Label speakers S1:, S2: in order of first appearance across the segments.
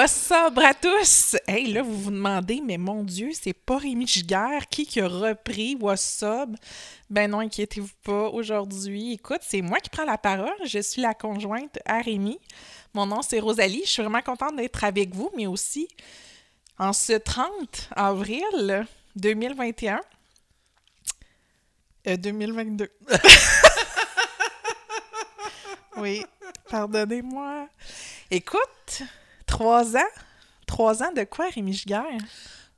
S1: What's à tous? Hey, là, vous vous demandez, mais mon Dieu, c'est pas Rémi Giguère qui, qui a repris What's? Ben non, inquiétez-vous pas. Aujourd'hui, écoute, c'est moi qui prends la parole. Je suis la conjointe à Rémi. Mon nom, c'est Rosalie. Je suis vraiment contente d'être avec vous, mais aussi en ce 30 avril 2021. Euh, 2022. oui, pardonnez-moi. Écoute, trois ans? Trois ans de quoi, Rémi Giguère?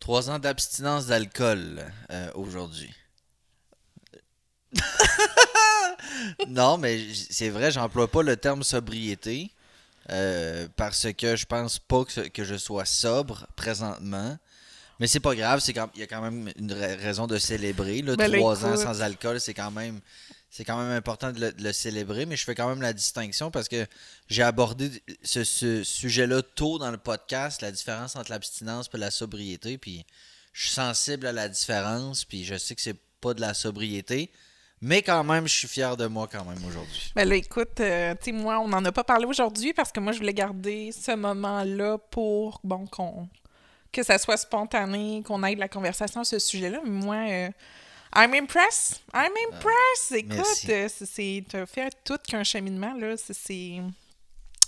S2: Trois ans d'abstinence d'alcool euh, aujourd'hui. non, mais c'est vrai, j'emploie pas le terme sobriété euh, parce que je pense pas que, que je sois sobre présentement. Mais c'est pas grave, c'est il y a quand même une ra- raison de célébrer. Là,
S1: Ben
S2: trois ans sans alcool, c'est quand même c'est quand même important de le, célébrer, mais je fais quand même la distinction parce que j'ai abordé ce, ce sujet-là tôt dans le podcast, la différence entre l'abstinence et la sobriété, puis je suis sensible à la différence, puis je sais que c'est pas de la sobriété, mais quand même, je suis fier de moi quand même aujourd'hui.
S1: Ben là, écoute, euh, tu sais, moi, on n'en a pas parlé aujourd'hui parce que moi, je voulais garder ce moment-là pour, bon, qu'on que ça soit spontané, qu'on aille de la conversation à ce sujet-là. Mais moi, euh, I'm impressed. I'm impressed. Écoute, euh, c'est- t'as fait tout qu'un cheminement, là. C'est-.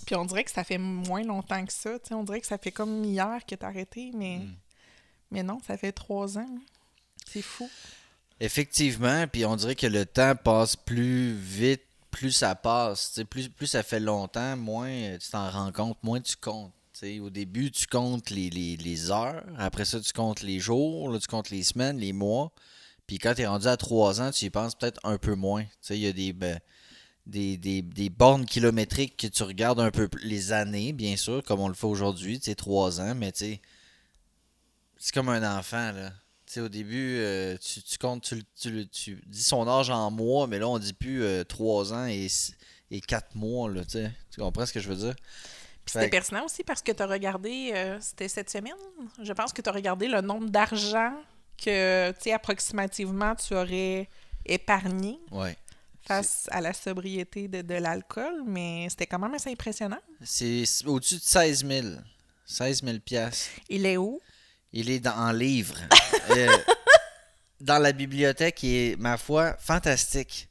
S1: Puis on dirait que ça fait moins longtemps que ça. tu sais, On dirait que ça fait comme hier que t'as arrêté, mais...
S2: Mm.
S1: mais non, ça fait trois ans. C'est fou.
S2: Effectivement, puis on dirait que le temps passe plus vite, plus ça passe. Tu sais, Plus, plus ça fait longtemps, moins euh, tu t'en rends compte, moins tu comptes. Tu sais, Au début, tu comptes les, les- les heures, après ça, tu comptes les jours, là, tu comptes les semaines, les mois. Puis quand tu es rendu à 3 ans, tu y penses peut-être un peu moins. Tu sais, Il y a des, ben, des, des, des bornes kilométriques que tu regardes un peu plus- les années, bien sûr, comme on le fait aujourd'hui, tu sais, 3 ans, mais tu sais, c'est comme un enfant, là. Tu sais, au début, euh, tu, tu comptes, tu, tu dis son âge en mois, mais là, on dit plus 3 ans et, et 4 mois, là, tu sais. Tu comprends ce que je veux dire?
S1: Puis c'était pertinent aussi parce que tu as regardé, euh, c'était cette semaine, je pense que tu as regardé le nombre d'argent que, tu sais, approximativement, tu aurais épargné
S2: Ouais.
S1: face à la sobriété de, de l'alcool, mais c'était quand même assez impressionnant.
S2: C'est au-dessus de 16 000. 16 000 piastres.
S1: Il est où?
S2: Il est dans, en livre. Euh, dans la bibliothèque, il est, ma foi, fantastique.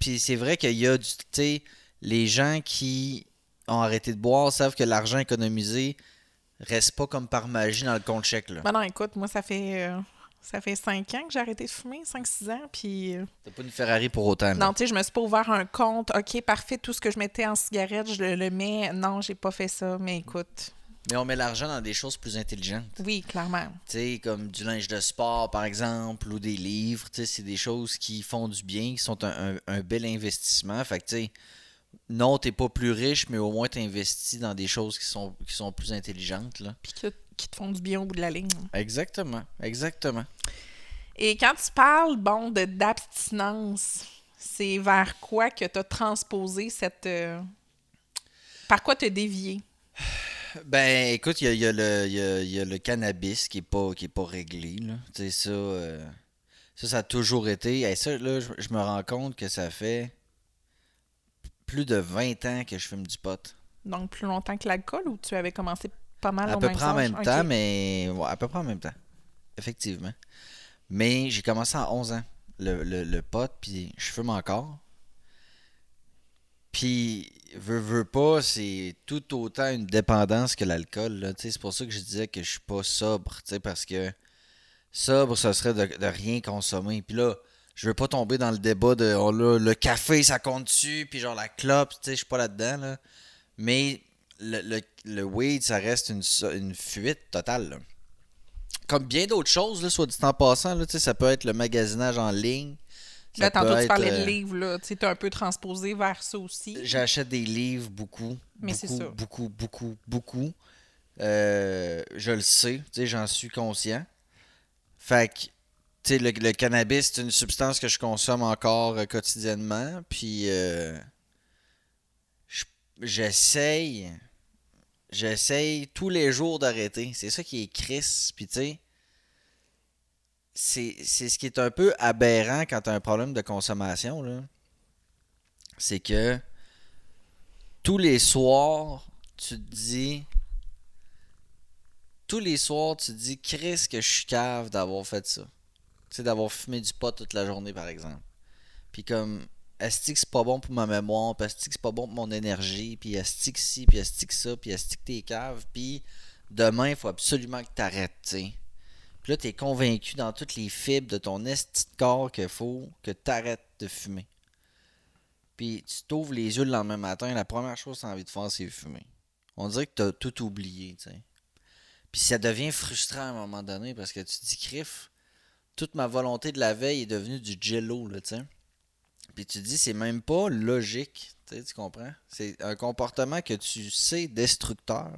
S2: Puis c'est vrai qu'il y a du. Tu sais, les gens qui ont arrêté de boire savent que l'argent économisé reste pas comme par magie dans le compte chèque. Là.
S1: Ben non, écoute, moi, ça fait, euh, ça fait 5 ans que j'ai arrêté de fumer, 5-6 ans, puis... euh,
S2: T'as pas une Ferrari pour autant. là.
S1: non, tu sais, je me suis pas ouvert un compte. OK, parfait, tout ce que je mettais en cigarette, je le, le mets. Non, j'ai pas fait ça, mais écoute,
S2: Mais on met l'argent dans des choses plus intelligentes.
S1: oui, clairement.
S2: Tu sais, comme du linge de sport, par exemple, ou des livres. Tu sais, c'est des choses qui font du bien, qui sont un, un- un bel investissement. Fait que, tu sais, non, t'es pas plus riche, mais au moins t'investis dans des choses qui sont, qui sont plus intelligentes, là.
S1: Puis que- qui te font du bien au bout de la ligne.
S2: Exactement, exactement.
S1: Et quand tu parles, bon, de d'abstinence, c'est vers quoi que tu as transposé cette... euh, Par quoi as dévié?
S2: Ben, écoute, il y y y a- il y a le cannabis qui est pas, qui est pas réglé, là. Tu sais, ça, euh, ça, ça a toujours été... Et ça, là, je, je me rends compte que ça fait plus de 20 ans que je fume du pot.
S1: Donc, plus longtemps que l'alcool ou tu avais commencé pas mal
S2: À
S1: au
S2: peu
S1: même
S2: près en même temps, mais. ouais, à peu près en même temps. Effectivement. Mais j'ai commencé à 11 ans, le, le, le pot, puis je fume encore. Puis, veux, veux pas, c'est tout autant une dépendance que l'alcool. C'est pour ça que je disais que je suis pas sobre, parce que sobre, ce serait de, de rien consommer. Puis là, je veux pas tomber dans le débat de oh là, le café, ça compte dessus, puis genre la clope, tu sais, je suis pas là-dedans, là. Mais le, le, le weed, ça reste une, une fuite totale. là. Comme bien d'autres choses, là, soit dit en passant, là, tu sais, ça peut être le magasinage en ligne.
S1: Là, tantôt, tu
S2: être,
S1: parlais
S2: euh,
S1: de livres, là. Tu sais, as un peu transposé vers ça aussi.
S2: J'achète des livres beaucoup.
S1: Mais c'est
S2: beaucoup,
S1: ça.
S2: Beaucoup, beaucoup, beaucoup. Euh, je le sais, tu sais, j'en suis conscient. Fait que, sais, le, le cannabis, c'est une substance que je consomme encore euh, quotidiennement. Puis, euh, je- j'essaye, j'essaye tous les jours d'arrêter. C'est ça qui est Chris. Puis, tu sais, c'est ce qui est un peu aberrant quand tu as un problème de consommation. C'est que tous les soirs, tu te dis tous les soirs, tu te dis, Chris, que je suis cave d'avoir fait ça. Tu sais, d'avoir fumé du pot toute la journée, par exemple. Puis comme, est-ce c'est pas bon pour ma mémoire, puis est-ce c'est pas bon pour mon énergie, puis est-ce que ci, puis est-ce que ça, puis est-ce t'es cave, puis demain, il faut absolument que t'arrêtes, tu sais. Puis là, t'es convaincu dans toutes les fibres de ton esti de corps qu'il faut que t'arrêtes de fumer. Puis tu t'ouvres les yeux le lendemain matin, la première chose que t'as envie de faire, c'est fumer. On dirait que t'as tout oublié, tu sais. Puis ça devient frustrant à un moment donné parce que tu te dis, crif, toute ma volonté de la veille est devenue du jello, là, tu sais. Puis tu dis, c'est même pas logique, tu sais, tu comprends? C'est un comportement que tu sais destructeur,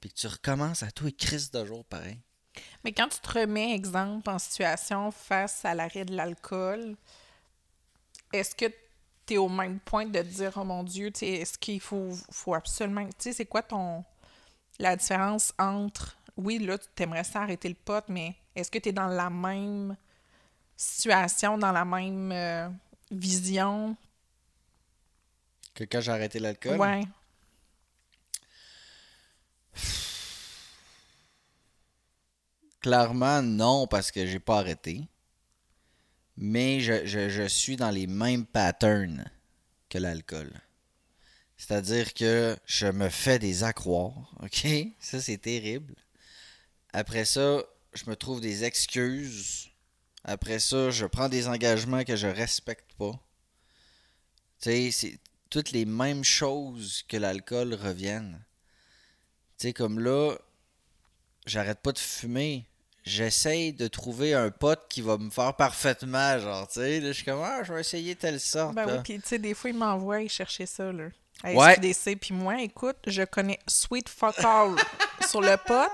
S2: puis que tu recommences à tout et crise de jour pareil.
S1: Mais quand tu te remets, exemple, en situation face à l'arrêt de l'alcool, est-ce que tu es au même point de te dire, oh mon Dieu, est-ce qu'il faut, faut absolument. Tu sais, c'est quoi ton. La différence entre. Oui, là, tu aimerais ça arrêter le pot, mais est-ce que tu es dans la même situation, dans la même euh, vision?
S2: Que quand j'ai arrêté l'alcool,
S1: Ouais.
S2: clairement non, parce que j'ai pas arrêté. Mais je, je- je suis dans les mêmes patterns que l'alcool. C'est-à-dire que je me fais des accroires, ok? Ça, c'est terrible. Après ça, je me trouve des excuses. Après ça, je prends des engagements que je respecte pas. Tu sais, c'est toutes les mêmes choses que l'alcool reviennent. Tu sais, comme là, j'arrête pas de fumer. J'essaye de trouver un pote qui va me faire parfaitement, genre, tu sais. Je suis comme, ah, je vais essayer telle sorte.
S1: Ben oui, puis tu sais, des fois, ils m'envoient chercher ça, là. SQDC, puis moi, écoute, je connais Sweet Fuck All sur le pot.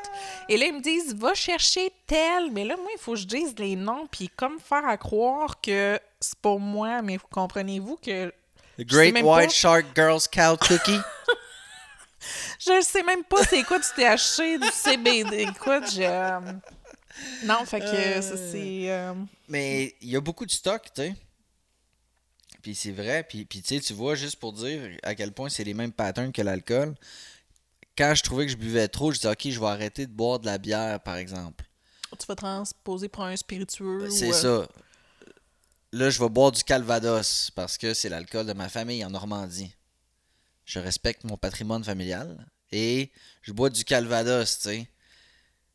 S1: Et là, ils me disent, va chercher tel. Mais là, moi, il faut que je dise les noms, puis comme faire à croire que c'est pour moi, mais comprenez-vous que
S2: The Great White
S1: pas.
S2: Shark Girl Scout Cookie.
S1: je ne sais même pas c'est quoi du THC, du CBD. Écoute, je... euh, Non, fait que ça, c'est... euh,
S2: Mais il y a beaucoup de stock, tu sais. Puis c'est vrai. Puis, puis tu sais, tu vois, juste pour dire à quel point c'est les mêmes patterns que l'alcool. Quand je trouvais que je buvais trop, je disais, OK, je vais arrêter de boire de la bière, par exemple.
S1: Tu vas transposer pour un spiritueux.
S2: C'est
S1: ou, euh,
S2: ça. Là, je vais boire du Calvados parce que c'est l'alcool de ma famille en Normandie. Je respecte mon patrimoine familial et je bois du Calvados, tu sais.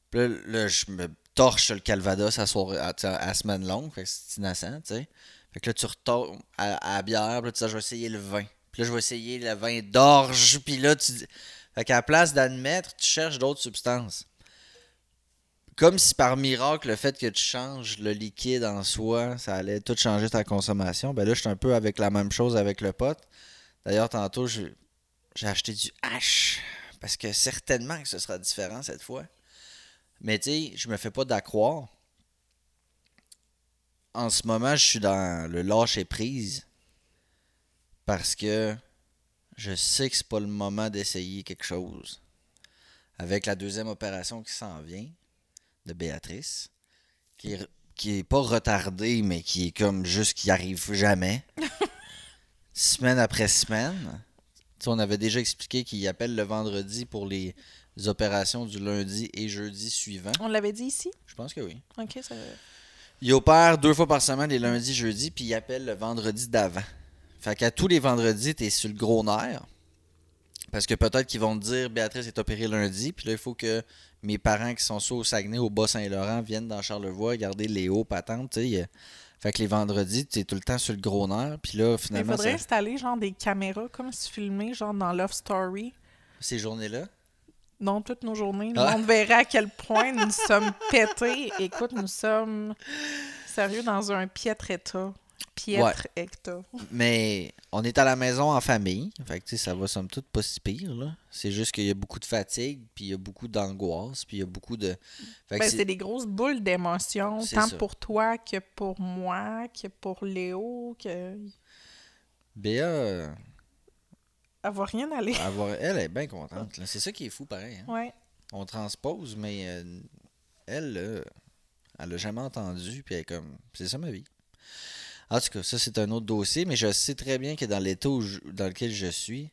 S2: Puis là, là, je me torche le Calvados à, soirée, à, semaine longue, fait que c'est innocent, tu sais. Fait que là, tu retombes à, la bière, puis là, tu dis, je vais essayer le vin. Puis là, je vais essayer le vin d'orge, puis là, tu dis... Fait qu'à la place d'admettre, tu cherches d'autres substances comme si par miracle, le fait que tu changes le liquide en soi, ça allait tout changer ta consommation. Ben là, je suis un peu avec la même chose avec le pot. D'ailleurs, tantôt, j'ai acheté du H. Parce que certainement que ce sera différent cette fois. Mais tu sais, je me fais pas d'accroire. En ce moment, je suis dans le lâcher prise. Parce que je sais que c'est pas le moment d'essayer quelque chose. Avec la deuxième opération qui s'en vient de Béatrice, qui est, qui est pas retardée, mais qui est comme juste qui arrive jamais. semaine après semaine. Tu sais, on avait déjà expliqué qu'il appelle le vendredi pour les opérations du lundi et jeudi suivant.
S1: On l'avait dit ici?
S2: Je pense que oui.
S1: OK, ça...
S2: Il opère deux fois par semaine, les lundis, jeudis, puis il appelle le vendredi d'avant. Fait qu'à tous les vendredis, t'es sur le gros nerf. Parce que peut-être qu'ils vont te dire Béatrice est opérée lundi, puis là, il faut que mes parents qui sont soit au Saguenay, au Bas-Saint-Laurent, viennent dans Charlevoix garder Léo, patente, tu sais. il Fait que les vendredis, t'es tout le temps sur le gros nerf, puis là,
S1: Il
S2: finalement,
S1: faudrait
S2: ça-
S1: installer genre des caméras comme si filmé genre dans Love Story.
S2: ces journées-là?
S1: Non, toutes nos journées,
S2: Ah.
S1: monde verra à quel point nous sommes pétés. Écoute, nous sommes sérieux dans un piètre état. Piètre état.
S2: Mais on est à la maison en famille. Fait que tu sais, ça va somme toute pas si pire. là. C'est juste qu'il y a beaucoup de fatigue, puis il y a beaucoup d'angoisse, puis il y a beaucoup de.
S1: Ben,
S2: c'est-
S1: c'est des grosses boules d'émotions,
S2: C'est
S1: tant
S2: ça.
S1: pour toi que pour moi, que pour Léo, que.
S2: Béa,
S1: Elle va rien aller.
S2: avoir, elle est bien contente. C'est ça qui est fou, pareil. hein.
S1: Ouais.
S2: On transpose, mais euh, elle, là, elle a jamais entendu, puis elle est comme. C'est ça ma vie. En tout cas, ça, c'est un autre dossier, mais je sais très bien que dans l'état où je- dans lequel je suis,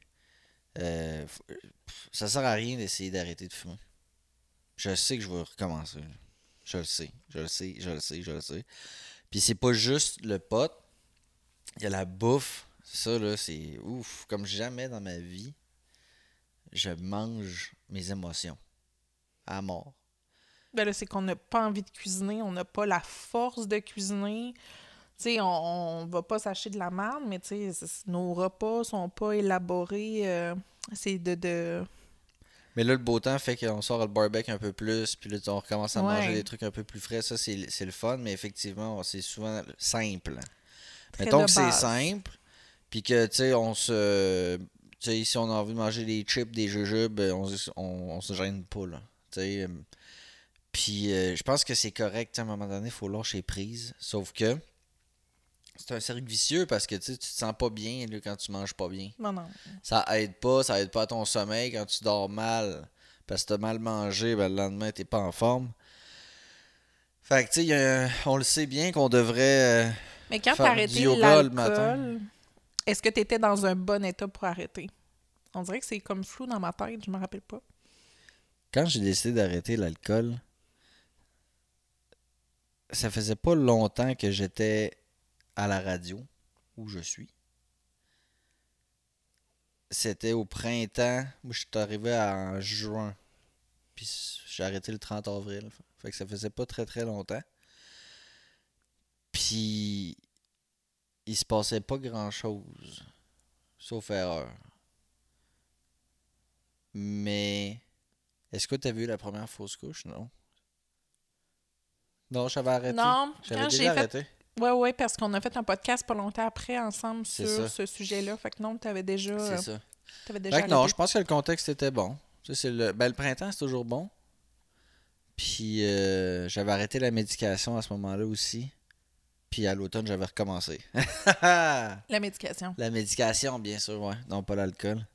S2: euh, f- ça sert à rien d'essayer d'arrêter de fumer. Je sais que je vais recommencer. Je le sais, je le sais, je le sais, je le sais. Puis c'est pas juste le pot. Il y a la bouffe. Ça, là, c'est ouf. Comme jamais dans ma vie, je mange mes émotions. À mort.
S1: Ben là, c'est qu'on n'a pas envie de cuisiner, on n'a pas la force de cuisiner. Tu sais, on, on va pas s'acheter de la merde, mais tu sais, nos repas sont pas élaborés. euh, c'est de, de...
S2: Mais là, le beau temps fait qu'on sort le barbecue un peu plus, puis là, on recommence à
S1: Ouais.
S2: manger des trucs un peu plus frais. Ça, c'est le fun, mais effectivement, c'est souvent simple.
S1: Très
S2: Mettons que c'est simple, puis que, tu sais, on se... Tu sais, si on a envie de manger des chips, des jujubes, on, se- on, on se gêne pas, là. Tu sais, euh, puis euh, je pense que c'est correct, à un moment donné, il faut lâcher prise. Sauf que c'est un cercle vicieux parce que, tu sais, tu te sens pas bien là, quand tu manges pas bien.
S1: Non, non.
S2: Ça aide pas, ça aide pas à ton sommeil quand tu dors mal. Parce que t'as mal mangé, ben, le lendemain, t'es pas en forme. Fait que, tu sais, on le sait bien qu'on devrait. euh,
S1: Mais quand arrêté
S2: yoga le matin.
S1: Est-ce que tu étais dans un bon état pour arrêter? On dirait que c'est comme flou dans ma tête, je me rappelle pas.
S2: Quand j'ai décidé d'arrêter l'alcool, ça faisait pas longtemps que j'étais à la radio, où je suis. C'était au printemps. Moi, je suis arrivé en juin. Puis j'ai arrêté le 30 avril. Fait que ça faisait pas très très longtemps. Puis il se passait pas grand chose. Sauf erreur. Mais est-ce que tu as vu la première fausse couche? Non. Non, j'avais arrêté.
S1: Non,
S2: J'avais déjà
S1: fait
S2: arrêté.
S1: Ouais, ouais, parce qu'on a fait un podcast pas longtemps après ensemble sur
S2: ça.
S1: ce sujet-là. Fait que non, t'avais déjà,
S2: C'est
S1: euh,
S2: ça.
S1: t'avais déjà
S2: Fait que non, je pense que le contexte était bon. Tu sais, c'est le... Ben, le printemps, c'est toujours bon. Puis euh, j'avais arrêté la médication à ce moment-là aussi. Puis à l'automne, j'avais recommencé.
S1: La médication.
S2: la médication, bien sûr, ouais. Non, pas l'alcool.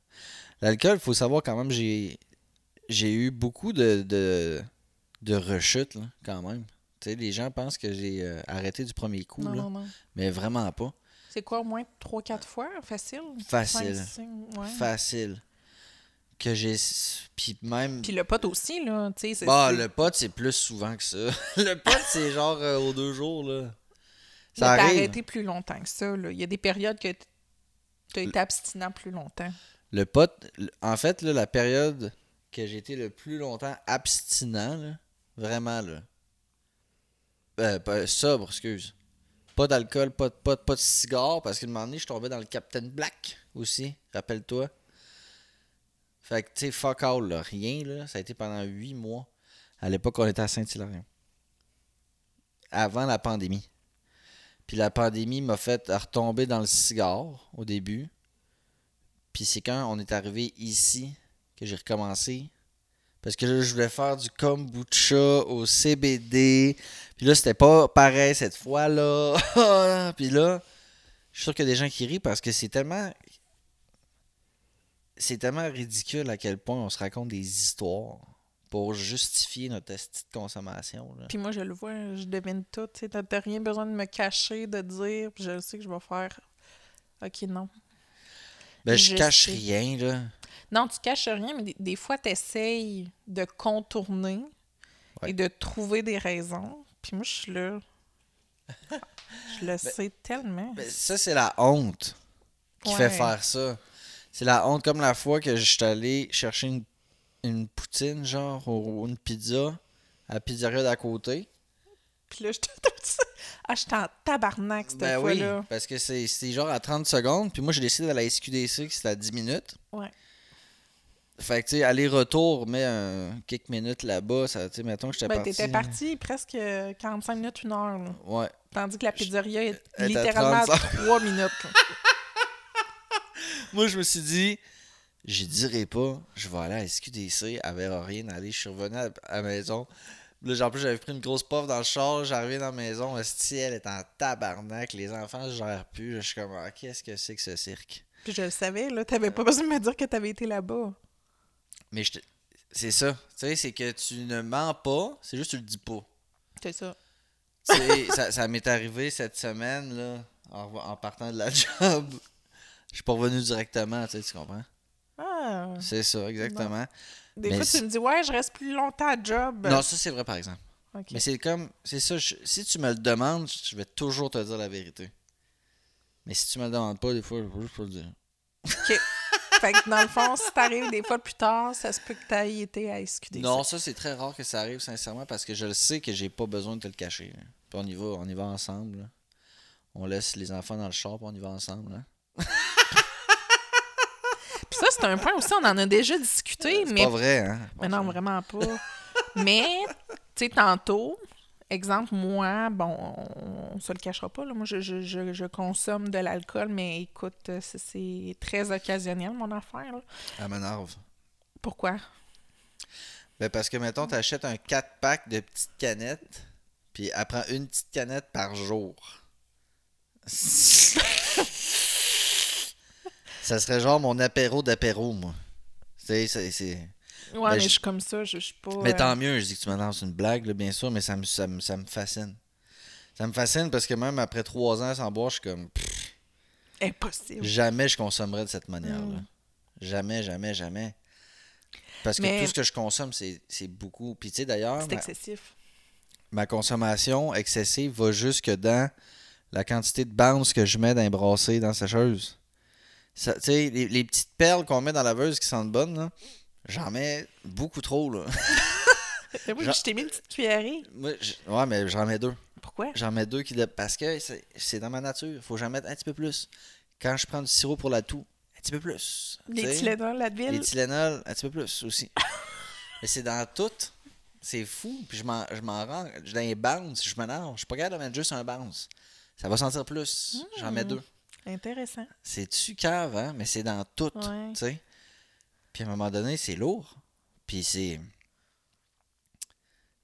S2: L'alcool, il faut savoir quand même, j'ai j'ai eu beaucoup de, de, de rechutes, là, quand même. Tu sais, les gens pensent que j'ai euh, arrêté du premier coup,
S1: Non,
S2: là,
S1: non, non.
S2: mais vraiment pas.
S1: C'est quoi, au moins 3-4 fois? Facile?
S2: Facile.
S1: Ouais.
S2: Facile. Que j'ai... Puis même...
S1: Puis le pote aussi, là, tu sais. c'est-
S2: Bah, le pote, c'est plus souvent que ça. le pote, c'est genre euh, aux deux jours, là. Ça
S1: t'as arrêté plus longtemps que ça, là. Il y a des périodes que t- t'as été abstinent plus longtemps.
S2: Le pote, en fait, là, la période que j'ai été le plus longtemps abstinent, là, vraiment, là. Euh, sobre, excuse. Pas d'alcool, pas de pas de cigare, parce qu'à un moment donné, je tombais dans le Captain Black aussi, rappelle-toi. Fait que, tu sais, fuck all, là, rien, là. Ça a été pendant huit mois. À l'époque, on était à Saint-Hilaire. Avant la pandémie. Puis la pandémie m'a fait retomber dans le cigare au début. Puis c'est quand on est arrivé ici que j'ai recommencé. Parce que là, je voulais faire du kombucha au CBD. Puis là, c'était pas pareil cette fois-là. Puis là, je suis sûr qu'il y a des gens qui rient parce que c'est tellement. C'est tellement ridicule à quel point on se raconte des histoires pour justifier notre esti de consommation. là.
S1: Puis moi, je le vois, je devine tout. Tu t'as rien besoin de me cacher, de dire. Puis je sais que je vais faire. Ok, non.
S2: Ben, je
S1: je
S2: cache
S1: sais.
S2: rien, là.
S1: Non, tu caches rien, mais des, des fois, tu essayes de contourner
S2: Ouais.
S1: et de trouver des raisons. Puis moi, je suis là. Je le sais tellement.
S2: Ben, ça, c'est la honte qui fait faire ça. C'est la honte, comme la fois que je suis allé chercher une, une poutine, genre, ou une pizza à la pizzeria d'à côté.
S1: Puis là, je te Ah, j'étais en tabarnak cette
S2: Ben oui,
S1: fois-là.
S2: parce que c'est c'est genre à 30 secondes, puis moi, j'ai décidé d'aller à la SQDC, que c'était à 10 minutes.
S1: Ouais.
S2: Fait que, tu sais, aller-retour, mais un quelques minutes là-bas, ça, tu sais, mettons que j'étais
S1: Ben,
S2: parti.
S1: t'étais parti presque 45 minutes, une heure. là.
S2: Ouais.
S1: Tandis que la pizzeria est
S2: à
S1: littéralement
S2: 35.
S1: 3 minutes.
S2: Moi, je me suis dit, je dirai pas, je vais aller à SQDC, elle verra rien aller. Je suis revenu à à la maison. Là, en plus, j'avais pris une grosse puff dans le char, j'arrivais dans la maison, esti, elle est en tabarnak, les enfants, je gère plus. Je suis comme, ah, qu'est-ce que c'est que ce cirque?
S1: Puis je le savais, là. T'avais pas besoin de me dire que t'avais été là-bas.
S2: Mais je te- c'est ça, tu sais, c'est que tu ne mens pas, c'est juste que tu le dis pas.
S1: C'est ça.
S2: Tu sais, ça, ça m'est arrivé cette semaine, là, en, en partant de la job. Je suis pas revenu directement, tu sais, tu comprends?
S1: Ah.
S2: C'est ça, exactement.
S1: Des
S2: Mais
S1: fois, tu me dis, ouais, je reste plus longtemps à job.
S2: Non, ça, c'est vrai, par exemple.
S1: Ok.
S2: Mais c'est comme. C'est ça. je- si tu me le demandes, je vais toujours te dire la vérité. Mais si tu me le demandes pas, des fois, je vais juste pas le dire.
S1: Fait que dans le fond, si t'arrives des fois plus tard, ça se peut que t'ailles été à SQDC.
S2: Non, ça, c'est très rare que ça arrive, sincèrement, parce que je le sais que j'ai pas besoin de te le cacher. là. Puis on y va, on y va ensemble. là. On laisse les enfants dans le char, puis on y va ensemble. hein.
S1: C'est un point aussi, on en a déjà discuté,
S2: C'est
S1: mais
S2: pas vrai, hein?
S1: Mais non, vraiment pas. Mais, tu sais, tantôt, exemple, moi, bon, on, on se le cachera pas, là, moi, je, je, je, je consomme de l'alcool, mais écoute, euh, c'est- c'est très occasionnel, mon affaire. là.
S2: Elle m'énerve.
S1: Pourquoi?
S2: Ben parce que, mettons, t'achètes un 4-pack de petites canettes, puis elle prend une petite canette par jour. ça serait genre mon apéro d'apéro, moi. C'est...
S1: Ouais,
S2: Ben,
S1: mais
S2: je-
S1: suis comme ça, je, je suis pas...
S2: Mais
S1: euh,
S2: tant mieux, je dis que tu me lances une blague, là, bien sûr, mais ça me, ça, me, ça me fascine. Ça me fascine parce que même après trois ans sans boire, je suis comme... pff,
S1: Impossible.
S2: jamais je consommerais de cette manière-là.
S1: Mm.
S2: Jamais, jamais, jamais. Parce que tout ce que je consomme, c'est c'est beaucoup. Puis tu sais, d'ailleurs,
S1: C'est
S2: ma,
S1: excessif.
S2: ma consommation excessive va jusque dans la quantité de bounce que je mets dans les brassées, dans la sécheuse. Ça- les, les petites perles qu'on met dans la laveuse qui sentent bonnes, là, j'en mets beaucoup trop, là.
S1: Mais oui,
S2: Genre-
S1: je t'ai mis une petite cuillerée.
S2: Moi, je- ouais, mais j'en mets deux.
S1: Pourquoi?
S2: J'en mets deux qui. de- Parce que c'est dans ma nature. Faut que j'en mette un petit peu plus. Quand je prends du sirop pour la toux, un petit peu plus.
S1: Les Tylenol, l'Advil.
S2: Les Tylenol, un petit peu plus aussi. Mais c'est dans tout. C'est fou. Puis je m'en, rends. Dans les bounce, je m'énerve. Je suis pas capable de mettre juste un bounce. Ça va sentir plus. J'en mets
S1: Mm.
S2: deux.
S1: Intéressant.
S2: C'est-tu cave, hein? Mais c'est dans tout.
S1: Ouais.
S2: Tu sais? Puis à un moment donné, c'est lourd. Puis c'est.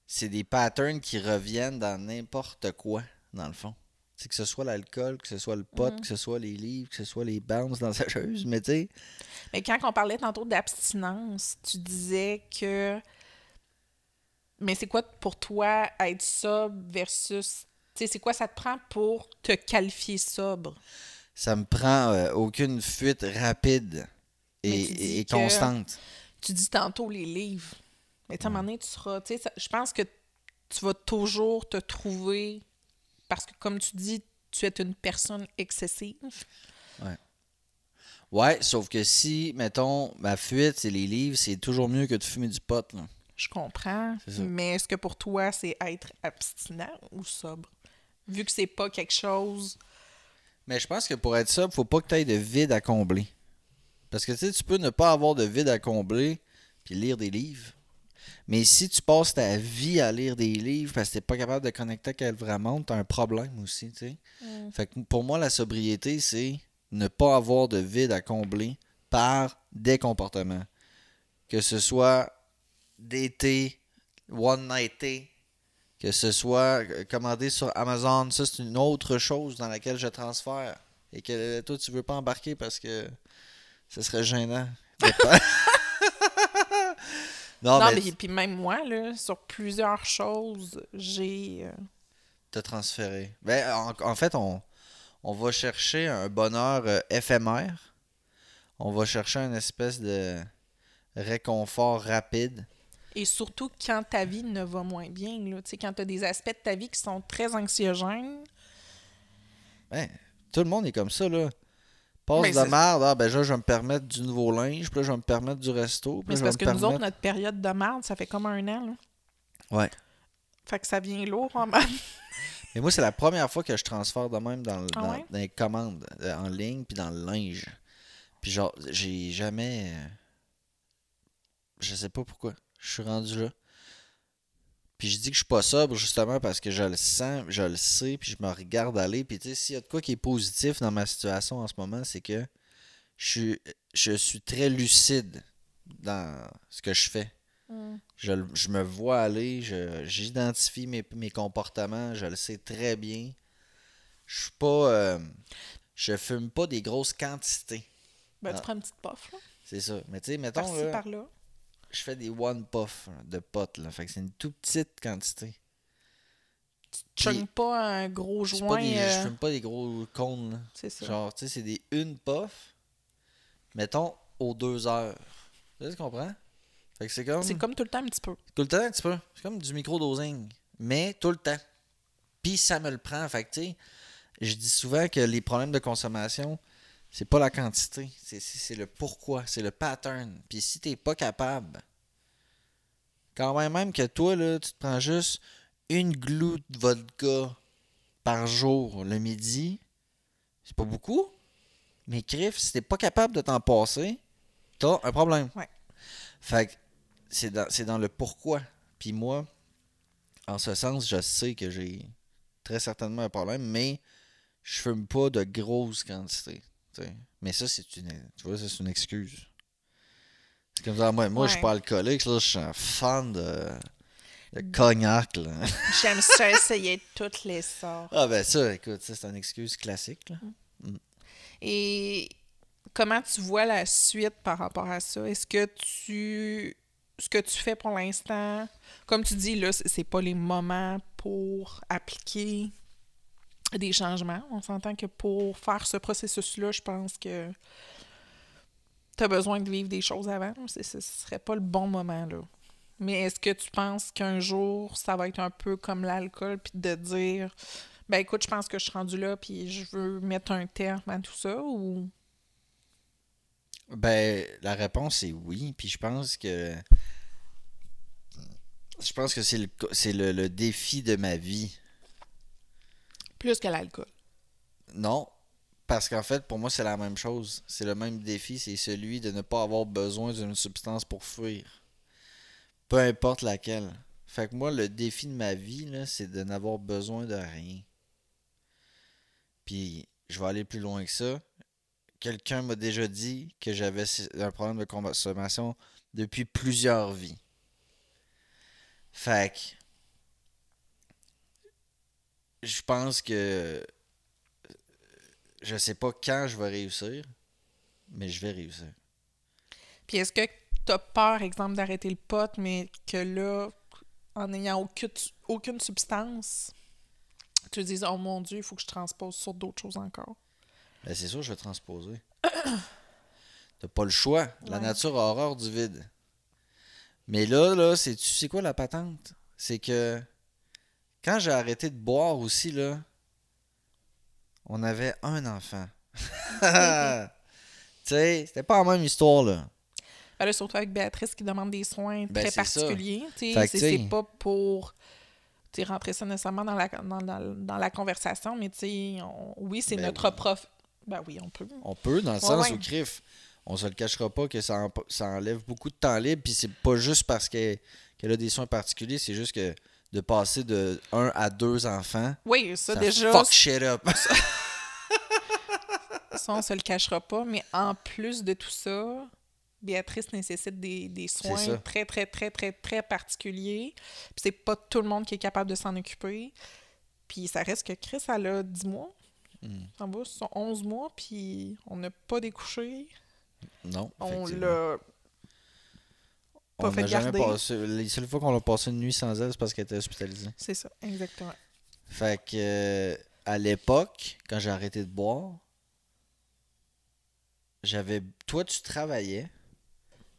S2: C'est des patterns qui reviennent dans n'importe quoi, dans le fond. C'est que ce soit l'alcool, que ce soit le pot,
S1: Mhm.
S2: que ce soit les livres, que ce soit les bounces dans sa cheuse, mais tu sais.
S1: Mais quand on parlait tantôt d'abstinence, tu disais que. Mais c'est quoi pour toi être sobre versus. Tu sais, c'est quoi ça te prend pour te qualifier sobre?
S2: Ça me prend euh, aucune fuite rapide et, et- constante.
S1: Tu dis tantôt les livres. Mais à un moment donné, tu seras. Tu sais, ça- je pense que tu vas toujours te trouver. Parce que, comme tu dis, tu es une personne excessive.
S2: Ouais, sauf que si, mettons, ma fuite, c'est les livres, c'est toujours mieux que de fumer du pot. Là.
S1: Je comprends. Mais est-ce que pour toi, c'est être abstinent ou sobre? Vu que c'est pas quelque chose.
S2: Mais je pense que pour être ça, faut pas que tu aies de vide à combler. Parce que tu sais, tu peux ne pas avoir de vide à combler puis lire des livres. Mais si tu passes ta vie à lire des livres parce que t'es pas capable de connecter avec elle vraiment, t'as un problème aussi, tu sais.
S1: Mm.
S2: Fait que pour moi, la sobriété, c'est ne pas avoir de vide à combler par des comportements. Que ce soit d'été, one night que ce soit euh, commandé sur Amazon, ça c'est une autre chose dans laquelle je transfère. Et que euh, toi, tu veux pas embarquer parce que ce serait gênant. non,
S1: non,
S2: mais,
S1: mais puis même moi, là, sur plusieurs choses, j'ai. euh,
S2: t'as transféré. Ben, en, en fait, on, on va chercher un bonheur euh, éphémère. On va chercher une espèce de réconfort rapide.
S1: Et surtout quand ta vie ne va moins bien, là. Tu sais, quand tu as des aspects de ta vie qui sont très anxiogènes.
S2: Ben, tout le monde est comme ça, là. Passe
S1: Mais
S2: de merde, ah, ben là, je vais me permettre du nouveau linge, puis là, je vais me permettre du resto, puis
S1: Mais c'est parce que nous autres, notre période de merde, ça fait comme un an, là.
S2: Ouais.
S1: Fait que ça vient lourd en mal.
S2: Mais moi, c'est la première fois que je transfère de même dans, le-
S1: Ah
S2: dans-
S1: ouais?
S2: dans les commandes euh, en ligne, puis dans le linge. Puis genre, j'ai jamais... euh, Je sais pas pourquoi. Je suis rendu là. Puis je dis que je suis pas sobre justement parce que je le sens, je le sais, puis je me regarde aller. Puis tu sais, s'il y a de quoi qui est positif dans ma situation en ce moment, c'est que je suis, je suis très lucide dans ce que je fais. Je, le- je me vois aller, je- j'identifie mes, mes comportements, je le sais très bien. Je suis pas. euh, je fume pas des grosses quantités.
S1: Ben,
S2: Ah.
S1: tu prends une petite puff, là.
S2: C'est ça. Mais tu sais, mettons,
S1: Par-ci,
S2: là. Je fais des one puff de potes. Là. Fait que c'est une toute petite quantité.
S1: Tu chugnes pas un gros joint.
S2: pas des,
S1: euh,
S2: Je fume pas des gros cônes.
S1: C'est ça.
S2: Genre, tu sais, c'est des une puff. Mettons, aux deux heures. Tu sais, tu comprends? Fait que c'est comme.
S1: C'est comme tout le temps un petit peu.
S2: Tout le temps, un petit peu. C'est comme du micro-dosing. Mais tout le temps. Puis ça me le prend. Fait que, tu sais, je dis souvent que les problèmes de consommation, c'est pas la quantité. C'est, c'est c'est le pourquoi. C'est le pattern. Puis si t'es pas capable, quand même, même que toi, là, tu te prends juste une gloutte de vodka par jour le midi, c'est pas beaucoup. Mais crif, si t'es pas capable de t'en passer, t'as un problème.
S1: Ouais.
S2: Fait que c'est dans, c'est dans le pourquoi. Puis moi, en ce sens, je sais que j'ai très certainement un problème, mais je fume pas de grosses quantités. Mais ça, c'est une, tu vois, ça, c'est une excuse. C'est comme ça, moi, moi je suis pas alcoolique, là, je suis un fan de, de cognac. Là.
S1: J'aime ça essayer toutes les sortes.
S2: Ah ben ça, écoute, ça c'est une excuse classique. Là.
S1: Et comment tu vois la suite par rapport à ça? Est-ce que tu. Ce que tu fais pour l'instant, comme tu dis, là, c'est pas les moments pour appliquer des changements. On s'entend que pour faire ce processus-là, je pense que tu as besoin de vivre des choses avant. Ce serait pas le bon moment, là. Mais est-ce que tu penses qu'un jour, ça va être un peu comme l'alcool, puis de dire, ben écoute, je pense que je suis rendu là, puis je veux mettre un terme à tout ça, ou...
S2: Ben, la réponse est oui. Puis je pense que. Je pense que c'est le, le, le défi de ma vie.
S1: Plus que l'alcool?
S2: Non. Parce qu'en fait, pour moi, c'est la même chose. C'est le même défi. C'est celui de ne pas avoir besoin d'une substance pour fuir. Peu importe laquelle. Fait que moi, le défi de ma vie, c'est de n'avoir besoin de rien. Puis, je vais aller plus loin que ça. Quelqu'un m'a déjà dit que j'avais un problème de consommation depuis plusieurs vies. Fait que, je pense que je sais pas quand je vais réussir, mais je vais réussir.
S1: Puis est-ce que tu as peur, exemple, d'arrêter le pot, mais que là, en n'ayant aucune, aucune substance, tu te dises, oh mon Dieu, il faut que je transpose sur d'autres choses encore?
S2: Ben, c'est sûr, je vais transposer. T'as pas le choix. La
S1: Ouais.
S2: nature a horreur du vide. Mais là, là, c'est tu sais quoi la patente? C'est que quand j'ai arrêté de boire aussi, là, on avait un enfant. tu sais, c'était pas la même histoire, là.
S1: Ben là, surtout avec Béatrice qui demande des soins
S2: Ben,
S1: très particuliers. C'est pas pour rentrer ça nécessairement dans la, dans, dans- dans la conversation, mais on- oui, c'est
S2: Ben
S1: notre prof. Ben oui, on peut.
S2: On peut, dans le
S1: Ouais,
S2: sens
S1: ouais.
S2: où, crif, on se le cachera pas que ça, en- ça enlève beaucoup de temps libre, puis c'est pas juste parce que- qu'elle a des soins particuliers, c'est juste que de passer de un à deux enfants,
S1: Oui, ça,
S2: ça
S1: déjà,
S2: fuck shit up.
S1: ça, on se le cachera pas. Mais en plus de tout ça, Béatrice nécessite des, des soins très, très, très, très, très particuliers. Puis c'est pas tout le monde qui est capable de s'en occuper. Puis ça reste que Chris, elle a 10 mois.
S2: Hmm.
S1: Ça va, ce sont 11 mois, puis on n'a pas découché.
S2: non,
S1: On l'a pas
S2: On
S1: fait garder.
S2: passé. Les seules fois qu'on l'a passé une nuit sans elle, c'est parce qu'elle était hospitalisée.
S1: C'est ça, exactement.
S2: Fait que euh, à l'époque, quand j'ai arrêté de boire, j'avais. Toi, tu travaillais.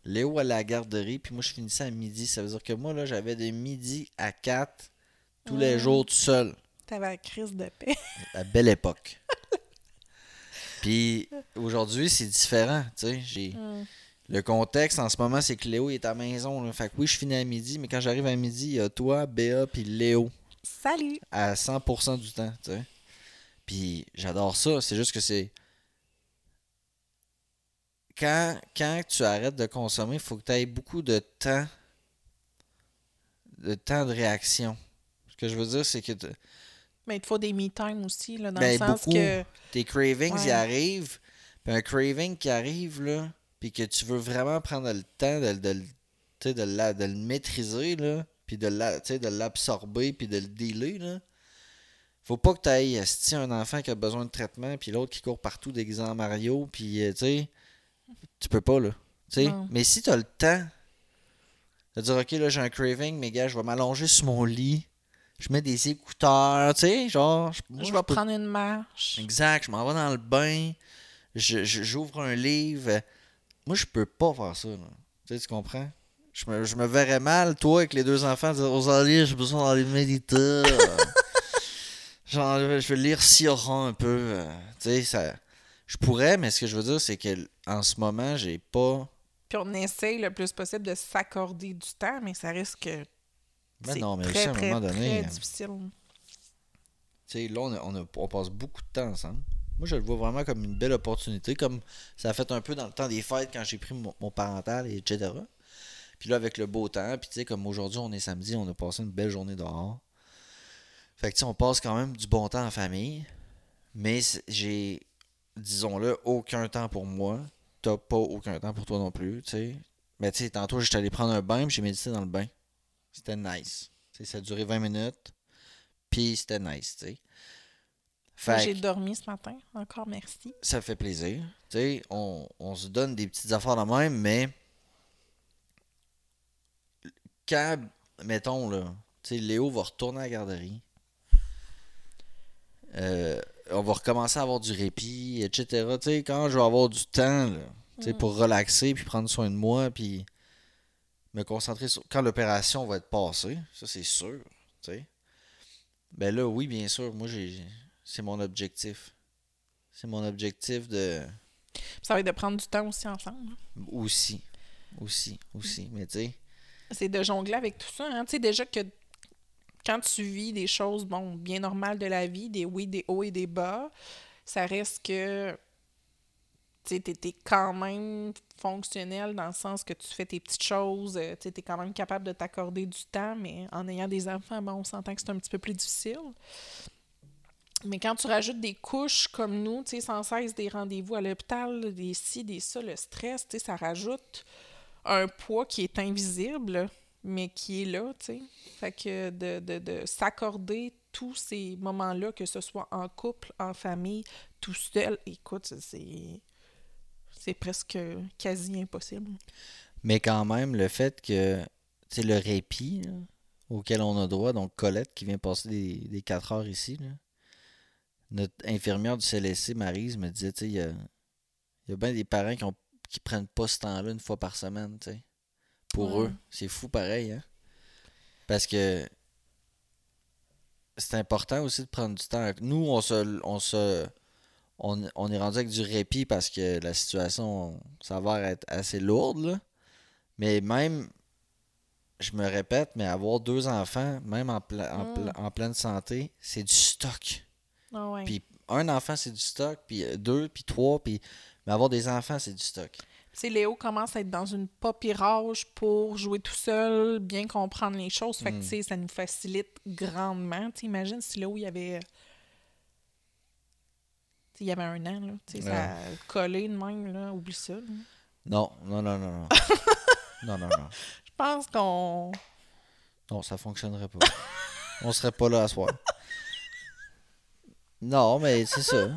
S2: Léo à la garderie, puis moi je finissais à midi. Ça veut dire que moi, là, j'avais de midi à 4 tous les
S1: Mm.
S2: jours tout seul.
S1: T'avais la crise de paix.
S2: La belle époque. Puis aujourd'hui, c'est différent. Tu sais, j'ai.
S1: Mm.
S2: Le contexte en ce moment, c'est que Léo il est à la maison. Là. Fait que oui, je finis à midi, mais quand j'arrive à midi, il y a toi, Béa, puis Léo
S1: Salut!
S2: à 100% du temps. Tu sais. Puis j'adore ça. C'est juste que c'est. Quand, quand tu arrêtes de consommer, il faut que tu aies beaucoup de temps. De temps de réaction. Ce que je veux dire, c'est que t-
S1: Mais il te faut des me-time aussi, là, dans
S2: Ben,
S1: le sens
S2: beaucoup.
S1: que.
S2: tes cravings
S1: Ouais.
S2: y arrivent. Puis un craving qui arrive, là, puis que tu veux vraiment prendre le temps de, de, de, la- de le maîtriser, là, puis de l'absorber, puis de le dealer, là. Faut pas que tu ailles un enfant qui a besoin de traitement, puis l'autre qui court partout déguisé en Mario, puis euh, tu sais, tu peux pas, là. Mais si tu as le temps de dire, OK, là, j'ai un craving, mais gars, je vais m'allonger sur mon lit, je mets des écouteurs, tu sais, genre, moi,
S1: Je
S2: peux
S1: vais prendre une marche.
S2: Exact, je m'en vais dans le bain, je- je- j'ouvre un livre. Moi, je peux pas faire ça. Là. Tu sais, tu comprends? Je me, je me verrais mal, toi, avec les deux enfants, dire Rosalie, j'ai besoin d'aller méditer. Genre, je vais lire Sioran un peu. euh, tu sais, ça. Je pourrais, mais ce que je veux dire, c'est que en ce moment, j'ai pas.
S1: Puis on essaye le plus possible de s'accorder du temps, mais ça risque que c'est
S2: non, mais
S1: très,
S2: aussi, à un
S1: très,
S2: moment donné,
S1: très
S2: euh,
S1: difficile.
S2: Tu sais, là, on, a- on, a- on passe beaucoup de temps ensemble. Moi, je le vois vraiment comme une belle opportunité, comme ça a fait un peu dans le temps des fêtes quand j'ai pris mon, parental, et etc. Puis là, avec le beau temps, puis tu sais, comme aujourd'hui, on est samedi, on a passé une belle journée dehors. Fait que tu sais, on passe quand même du bon temps en famille. Mais j'ai, disons-le, aucun temps pour moi. T'as pas aucun temps pour toi non plus, tu sais. Mais tu sais, tantôt, j'étais allé prendre un bain, puis j'ai médité dans le bain. C'était nice. Tu sais, ça a duré 20 minutes. Puis c'était nice, tu sais.
S1: J'ai dormi ce matin. Encore merci.
S2: ça fait plaisir. Tu sais, on, on se donne des petites affaires de même, mais quand, mettons, là, tu sais, Léo va retourner à la garderie, euh, on va recommencer à avoir du répit, etc. Tu sais, quand je vais avoir du temps, là, tu sais, pour relaxer, puis prendre soin de moi, puis me concentrer sur... Quand l'opération va être passée, ça c'est sûr, tu sais. Ben là, oui, bien sûr, moi, j'ai c'est mon objectif. C'est mon objectif de...
S1: Ça va être de prendre du temps aussi ensemble. hein.
S2: Aussi. Aussi, aussi. Mais tu sais,
S1: C'est de jongler avec tout ça. Hein. Tu sais, déjà que quand tu vis des choses, bon, bien normales de la vie, des oui, des hauts et des bas, ça reste que tu sais, t'es t'es quand même fonctionnel dans le sens que tu fais tes petites choses, euh, tu sais, t'es quand même capable de t'accorder du temps, mais en ayant des enfants, bon, on s'entend que c'est un petit peu plus difficile. Mais quand tu rajoutes des couches comme nous, tu sais, sans cesse des rendez-vous à l'hôpital, des ci, des ça, le stress, tu sais, ça rajoute un poids qui est invisible, mais qui est là, tu sais. Fait que de, de, de s'accorder tous ces moments-là, que ce soit en couple, en famille, tout seul, écoute, c'est presque quasi impossible.
S2: mais quand même, le fait que, tu le répit auquel on a droit, donc Colette qui vient passer des, des 4 heures ici, là, notre infirmière du CLSC, Marise, me disait, tu sais, il y a, il y a bien des parents qui, ont, qui prennent pas ce temps-là une fois par semaine, tu sais. Pour
S1: Ouais.
S2: eux, c'est fou pareil, hein. Parce que c'est important aussi de prendre du temps. Nous, on se, on se, on, on est rendu avec du répit parce que la situation s'avère être assez lourde, là. Mais même, je me répète, mais avoir deux enfants, même en, pla- en, pla- en pleine santé, c'est du stock.
S1: Ah ouais.
S2: Puis un enfant, c'est du stock, puis euh, deux, puis trois, puis... Mais avoir des enfants, c'est du stock.
S1: Léo commence à être dans une papyrage pour jouer tout seul, bien comprendre les choses. Fait que,
S2: Mm.
S1: tu sais, ça nous facilite grandement. Tu imagines si Léo, il y avait... Il y avait un an, là. Tu sais, ça a collé de même, là. Oublie ça, là.
S2: Non, non, non, non, non. non, non, non.
S1: Je pense qu'on...
S2: Non, ça fonctionnerait pas. On serait pas là à soir. Non, mais c'est ça.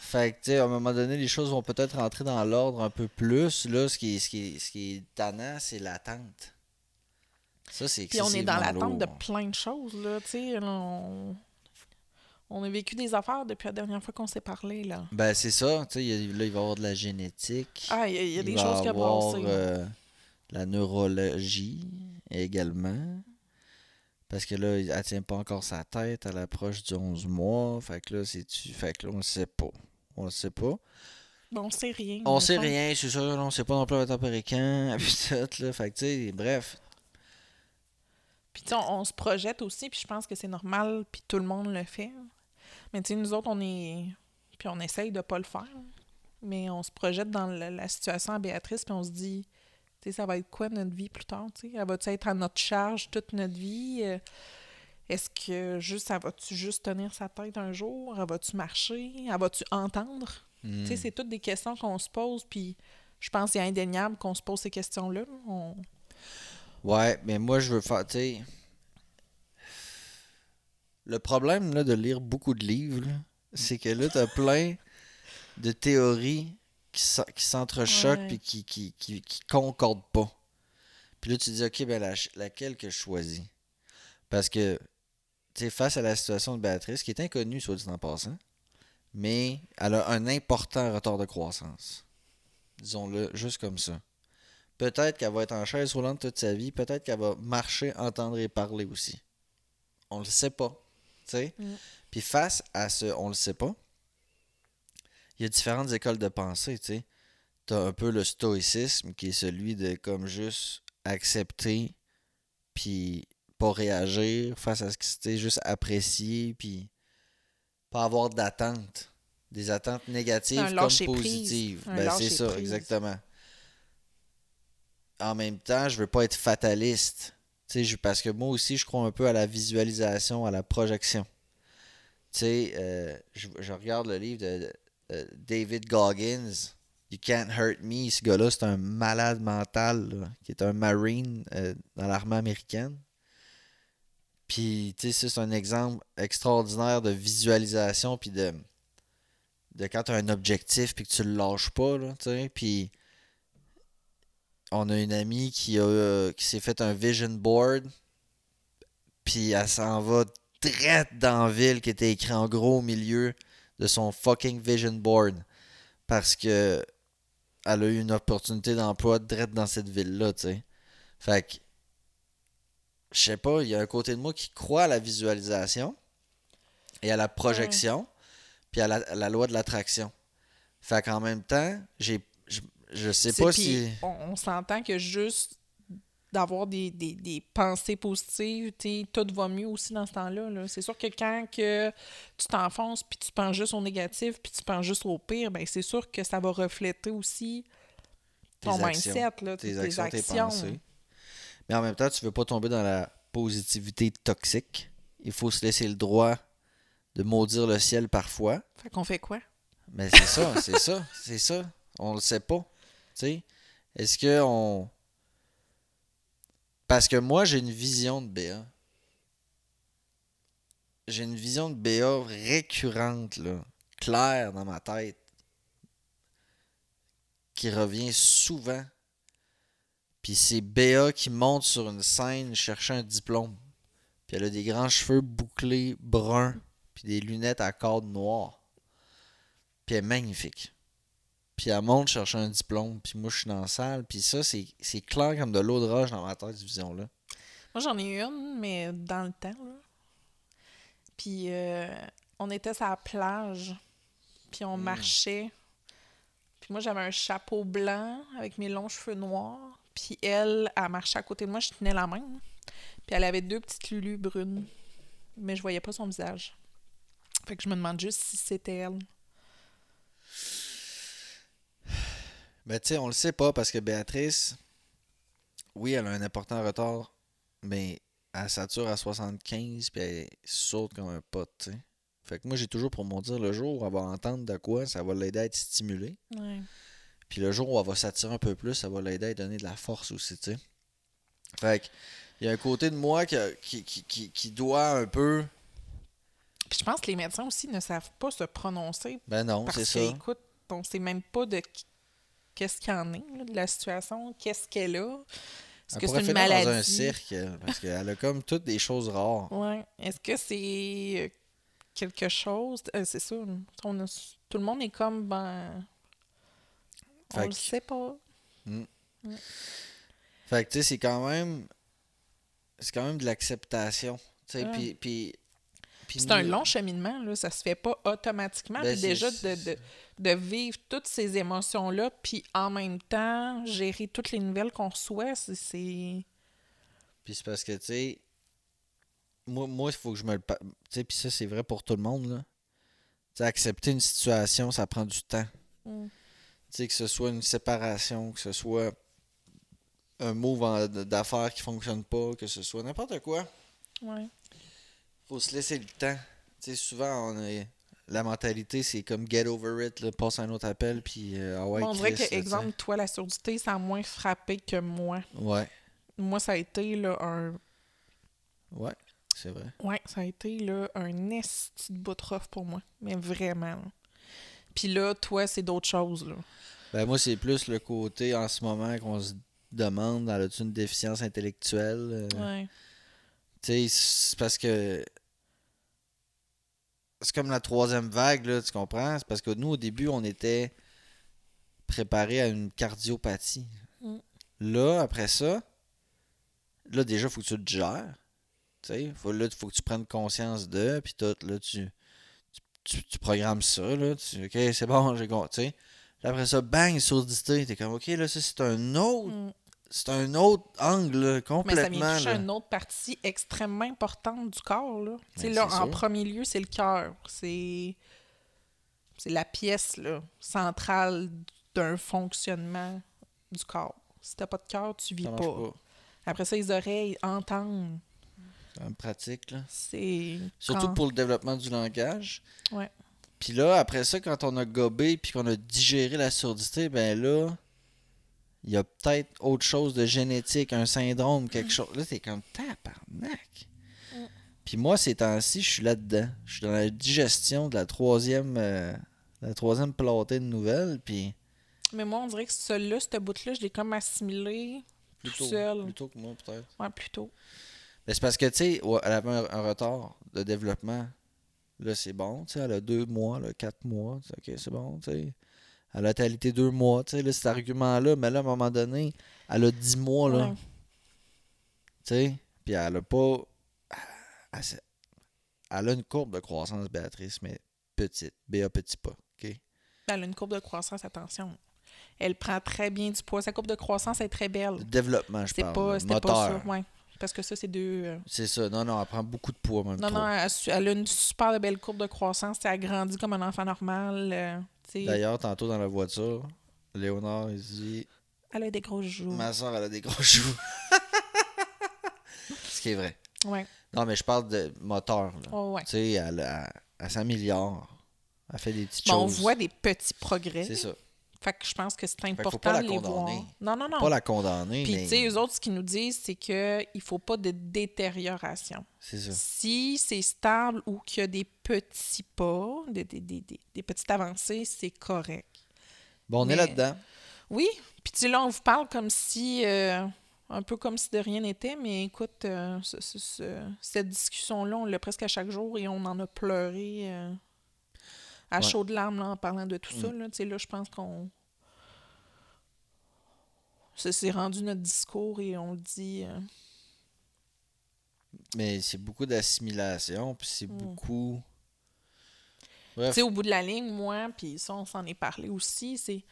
S2: Fait que, tu sais, à un moment donné, les choses vont peut-être rentrer dans l'ordre un peu plus. Là, ce qui est, ce qui est, ce qui est tannant, c'est l'attente. Ça, c'est
S1: Puis on est dans l'attente de plein de choses, là. Tu sais, on... on a vécu des affaires depuis la dernière fois qu'on s'est parlé, là.
S2: Ben, c'est ça. Tu sais, là, il va y avoir de la génétique.
S1: Ah, il y a, il y a
S2: Il
S1: des
S2: va
S1: choses qui
S2: avoir, euh, la neurologie également. Parce que là, elle tient pas encore sa tête à l'approche du 11 mois. Fait que là, c'est tu. Fait que là, on sait pas. On le sait pas.
S1: Bon, on sait rien.
S2: On sait
S1: le
S2: rien, c'est là, On sait pas non plus le tempérer quand. Puis tout, là. Fait que tu sais, bref.
S1: Puis tu sais, on, on se projette aussi, puis je pense que c'est normal, puis tout le monde le fait. Mais tu sais, nous autres, on est... Puis on essaye de pas le faire. Mais on se projette dans la, la situation à Béatrice, puis on se dit, ça va être quoi notre vie plus tard, tu sais? Elle va-tu être à notre charge toute notre vie? Euh, Est-ce que juste, elle va-tu juste tenir sa tête un jour? Elle va-tu marcher? Elle va-tu entendre?
S2: Hmm.
S1: Tu sais, c'est toutes des questions qu'on se pose, puis je pense que c'est indéniable qu'on se pose ces questions-là. On...
S2: Ouais, mais moi, je veux faire. Tu sais. Le problème là, de lire beaucoup de livres, c'est que là, t'as plein de théories qui s'en- qui s'entrechoquent
S1: Ouais.
S2: puis qui, qui, qui, qui concordent pas. Puis là, tu te dis, OK, ben la- laquelle que je choisis? Parce que, tu sais, face à la situation de Béatrice, qui est inconnue, soit dit en passant, mais elle a un important retard de croissance. Disons-le juste comme ça. Peut-être qu'elle va être en chaise roulante toute sa vie. Peut-être qu'elle va marcher, entendre et parler aussi. On le sait pas. Tu sais?
S1: Mm.
S2: Puis face à ce on le sait pas, il y a différentes écoles de pensée, tu sais. T'as un peu le stoïcisme qui est celui de comme juste accepter puis pas réagir face à ce qui c'était juste apprécier puis pas avoir d'attentes des attentes négatives comme positives ben c'est ça
S1: prise.
S2: exactement en même temps je veux pas être fataliste tu sais je- parce que moi aussi je crois un peu à la visualisation à la projection tu sais euh, je, je regarde le livre de- David Goggins You Can't Hurt Me ce gars-là c'est un malade mental qui est un marine euh, dans l'armée américaine puis, tu sais, c'est un exemple extraordinaire de visualisation, puis de, de quand tu as un objectif, puis que tu le lâches pas, là, tu sais. Puis, on a une amie qui, euh, qui s'est fait un vision board, puis elle s'en va direct dans la ville qui était écrit en gros au milieu de son fucking vision board. Parce que elle a eu une opportunité d'emploi direct dans cette ville-là, tu sais. Fait que je sais pas, il y a un côté de moi qui croit à la visualisation et à la projection, puis à la, à la loi de l'attraction. Fait qu'en même temps, j'ai je, je sais pas si.
S1: On, on s'entend que juste d'avoir des, des, des pensées positives, tout va mieux aussi dans ce temps-là. là. C'est sûr que quand que tu t'enfonces puis tu penses juste au négatif puis tu penses juste au pire, ben c'est sûr que ça va refléter aussi ton
S2: Tes actions.
S1: mindset, là,
S2: tes
S1: tes,
S2: actions, tes
S1: actions.
S2: pensées. Mais en même temps, tu veux pas tomber dans la positivité toxique. Il faut se laisser le droit de maudire le ciel parfois.
S1: Fait qu'on fait quoi?
S2: Mais c'est ça, c'est ça, c'est ça. On le sait pas. Tu sais, est-ce que on. Parce que moi, j'ai une vision de BA. J'ai une vision de BA récurrente, là, claire dans ma tête, qui revient souvent. Puis c'est BA qui monte sur une scène chercher un diplôme. Puis elle a des grands cheveux bouclés bruns, puis des lunettes à cordes noires. Puis elle est magnifique. Puis elle monte chercher un diplôme, puis moi je suis dans la salle, puis ça c'est clair comme de l'eau de roche dans ma tête, cette vision-là.
S1: Moi, j'en ai une, mais dans le temps, là. Puis euh, on était sur la plage, puis on marchait. Puis moi, j'avais un chapeau blanc avec mes longs cheveux noirs. Puis elle, elle marchait à côté de moi, je tenais la main. Puis elle avait deux petites lulus brunes, mais je voyais pas son visage. Fait que je me demande juste si c'était elle.
S2: Ben tu sais, on le sait pas parce que Béatrice, oui, elle a un important retard, mais elle sature à 75 puis elle saute comme un pote, tu sais. Fait que moi j'ai toujours pour mon dire le jour où elle va entendre de quoi, ça va l'aider à être stimulée.
S1: Ouais.
S2: Puis le jour où elle va s'attirer un peu plus, ça va l'aider à donner de la force aussi, tu sais. Fait que il y a un côté de moi qui, qui, qui, qui, doit un peu.
S1: Puis je pense que les médecins aussi ne savent pas se prononcer
S2: Ben non, c'est ça.
S1: écoute, on sait même pas de qui- qu'est-ce qu'il y en est, là, de la situation, qu'est-ce qu'elle a? Est-ce que c'est une maladie?
S2: dans un cirque parce qu'elle a comme toutes des choses rares.
S1: Ouais. Est-ce que c'est euh, quelque chose? euh, c'est ça. on a- tout le monde est comme, ben. On
S2: Fait
S1: le
S2: que-
S1: sait pas.
S2: Fait que tu sais, c'est quand même. C'est quand même de l'acceptation. Tu sais,
S1: Ouais.
S2: puis. puis- puis
S1: C'est un long cheminement, là. Ça se fait pas automatiquement.
S2: Ben,
S1: puis déjà, de, de, de vivre toutes ces émotions-là, puis en même temps, gérer toutes les nouvelles qu'on reçoit, c'est-.
S2: Puis c'est parce que, tu sais, moi, moi, il faut que je me le. Tu sais, puis ça, c'est vrai pour tout le monde, là. Tu sais, accepter une situation, ça prend du temps.
S1: Mm.
S2: Tu sais, que ce soit une séparation, que ce soit un move d'affaires qui fonctionne pas, que ce soit n'importe quoi.
S1: Ouais.
S2: faut se laisser le temps. Tu sais, souvent, on est... la mentalité, c'est comme get over it, là, passe un autre appel, puis euh, ah ouais,
S1: on dirait que, exemple, toi, la surdité, ça a moins frappé que moi.
S2: Ouais,
S1: Moi, ça a été là, un.
S2: ouais, c'est vrai.
S1: Ouais, ça a été là, un esti de bout pour moi. Mais vraiment. Puis là, toi, c'est d'autres choses. Là.
S2: Ben, moi, c'est plus le côté en ce moment qu'on se demande, elle a-tu une déficience intellectuelle? Euh,
S1: Ouais.
S2: Tu sais, c'est parce que. C'est comme la troisième vague, là, tu comprends? C'est parce que nous, au début, on était préparés à une cardiopathie.
S1: Mm.
S2: Là, après ça, là, déjà, il faut que tu te gères. Tu sais, faut, là, il faut que tu prennes conscience de, puis tout, là, tu, tu, tu, tu programmes ça, là. Tu, ok, c'est bon, j'ai compris. Après ça, bang, surdité. T'es comme, ok, là, ça, c'est un autre.
S1: Mm.
S2: C'est un autre angle, là,
S1: Mais ça
S2: complètement.
S1: vient une autre partie extrêmement importante du corps. Là, Tu sais,
S2: Ben,
S1: là en premier lieu, c'est le cœur. C'est la pièce là, centrale d'un fonctionnement du corps. Si t'as pas de cœur, tu vis pas. Après ça, les oreilles entendent.
S2: C'est pratique, là.
S1: C'est
S2: Surtout
S1: quand-
S2: pour le développement du langage.
S1: Ouais.
S2: Puis là, après ça, quand on a gobé puis qu'on a digéré la surdité, ben là, il y a peut-être autre chose de génétique, un syndrome, quelque chose. Là, t'es comme tabarnak.
S1: Mm.
S2: Puis moi, ces temps-ci, je suis là-dedans. Je suis dans la digestion de la troisième, euh, la troisième plantée de nouvelles. Puis
S1: Mais moi, on dirait que celui-là, ce bout-là, je l'ai comme assimilé tout
S2: plutôt,
S1: seul.
S2: plutôt que moi, peut-être.
S1: Ouais, plutôt.
S2: Mais c'est parce que, tu sais, elle avait un, un retard de développement. Là, c'est bon. Tu sais, elle a deux mois, là, quatre mois. OK, c'est bon, tu sais. Elle a talité deux mois, tu sais, là, cet argument-là. Mais là, à un moment donné, elle a dix mois, là.
S1: Ouais.
S2: Tu sais. Puis elle a pas... Elle, elle a une courbe de croissance, Béatrice, mais petite. BA petit pas, OK?
S1: Elle a une courbe de croissance, attention. Elle prend très bien du poids. Sa courbe de croissance est très belle.
S2: Le développement, je
S1: C'est
S2: parle.
S1: pas,
S2: moteur.
S1: pas ça. Ouais. Parce que ça, c'est deux. euh,
S2: C'est ça. Non, non, elle prend beaucoup de poids, même
S1: Non,
S2: trop.
S1: non, elle, a une super belle courbe de croissance. Elle grandit comme un enfant normal. euh.
S2: D'ailleurs, tantôt dans la voiture, Léonard, il dit...
S1: elle a des gros joues.
S2: Ma soeur, elle a des gros joues. Ce qui est vrai.
S1: Ouais.
S2: Non, mais je parle de moteur. Là.
S1: Oh, ouais.
S2: Tu sais, elle, elle, elle s'améliore. Elle fait des petites
S1: Bon, on
S2: choses.
S1: voit des petits progrès.
S2: C'est ça.
S1: Fait que je pense que c'est important de les voir. Non, non, non.
S2: Pas la condamner,
S1: Puis,
S2: mais
S1: tu sais, eux autres, ce qu'ils nous disent, c'est qu'il ne faut pas de détérioration.
S2: c'est ça.
S1: Si c'est stable ou qu'il y a des petits pas, des, des, des, des- petites avancées, c'est correct.
S2: Bon, on est là-dedans.
S1: Oui, puis tu sais, là, on vous parle comme si, euh, un peu comme si de rien n'était, mais écoute, euh, ce- ce- ce- cette discussion-là, on l'a presque à chaque jour et on en a pleuré euh, à
S2: Ouais.
S1: chaudes larmes là, en parlant de tout ça.
S2: Mm.
S1: Là, Tu sais, là je pense qu'on. Ça s'est rendu notre discours et on le dit. euh,
S2: Mais c'est beaucoup d'assimilation, puis c'est
S1: Mm.
S2: beaucoup...
S1: Tu sais, au bout de la ligne, moi, puis ça, on s'en est parlé aussi, c'est, tu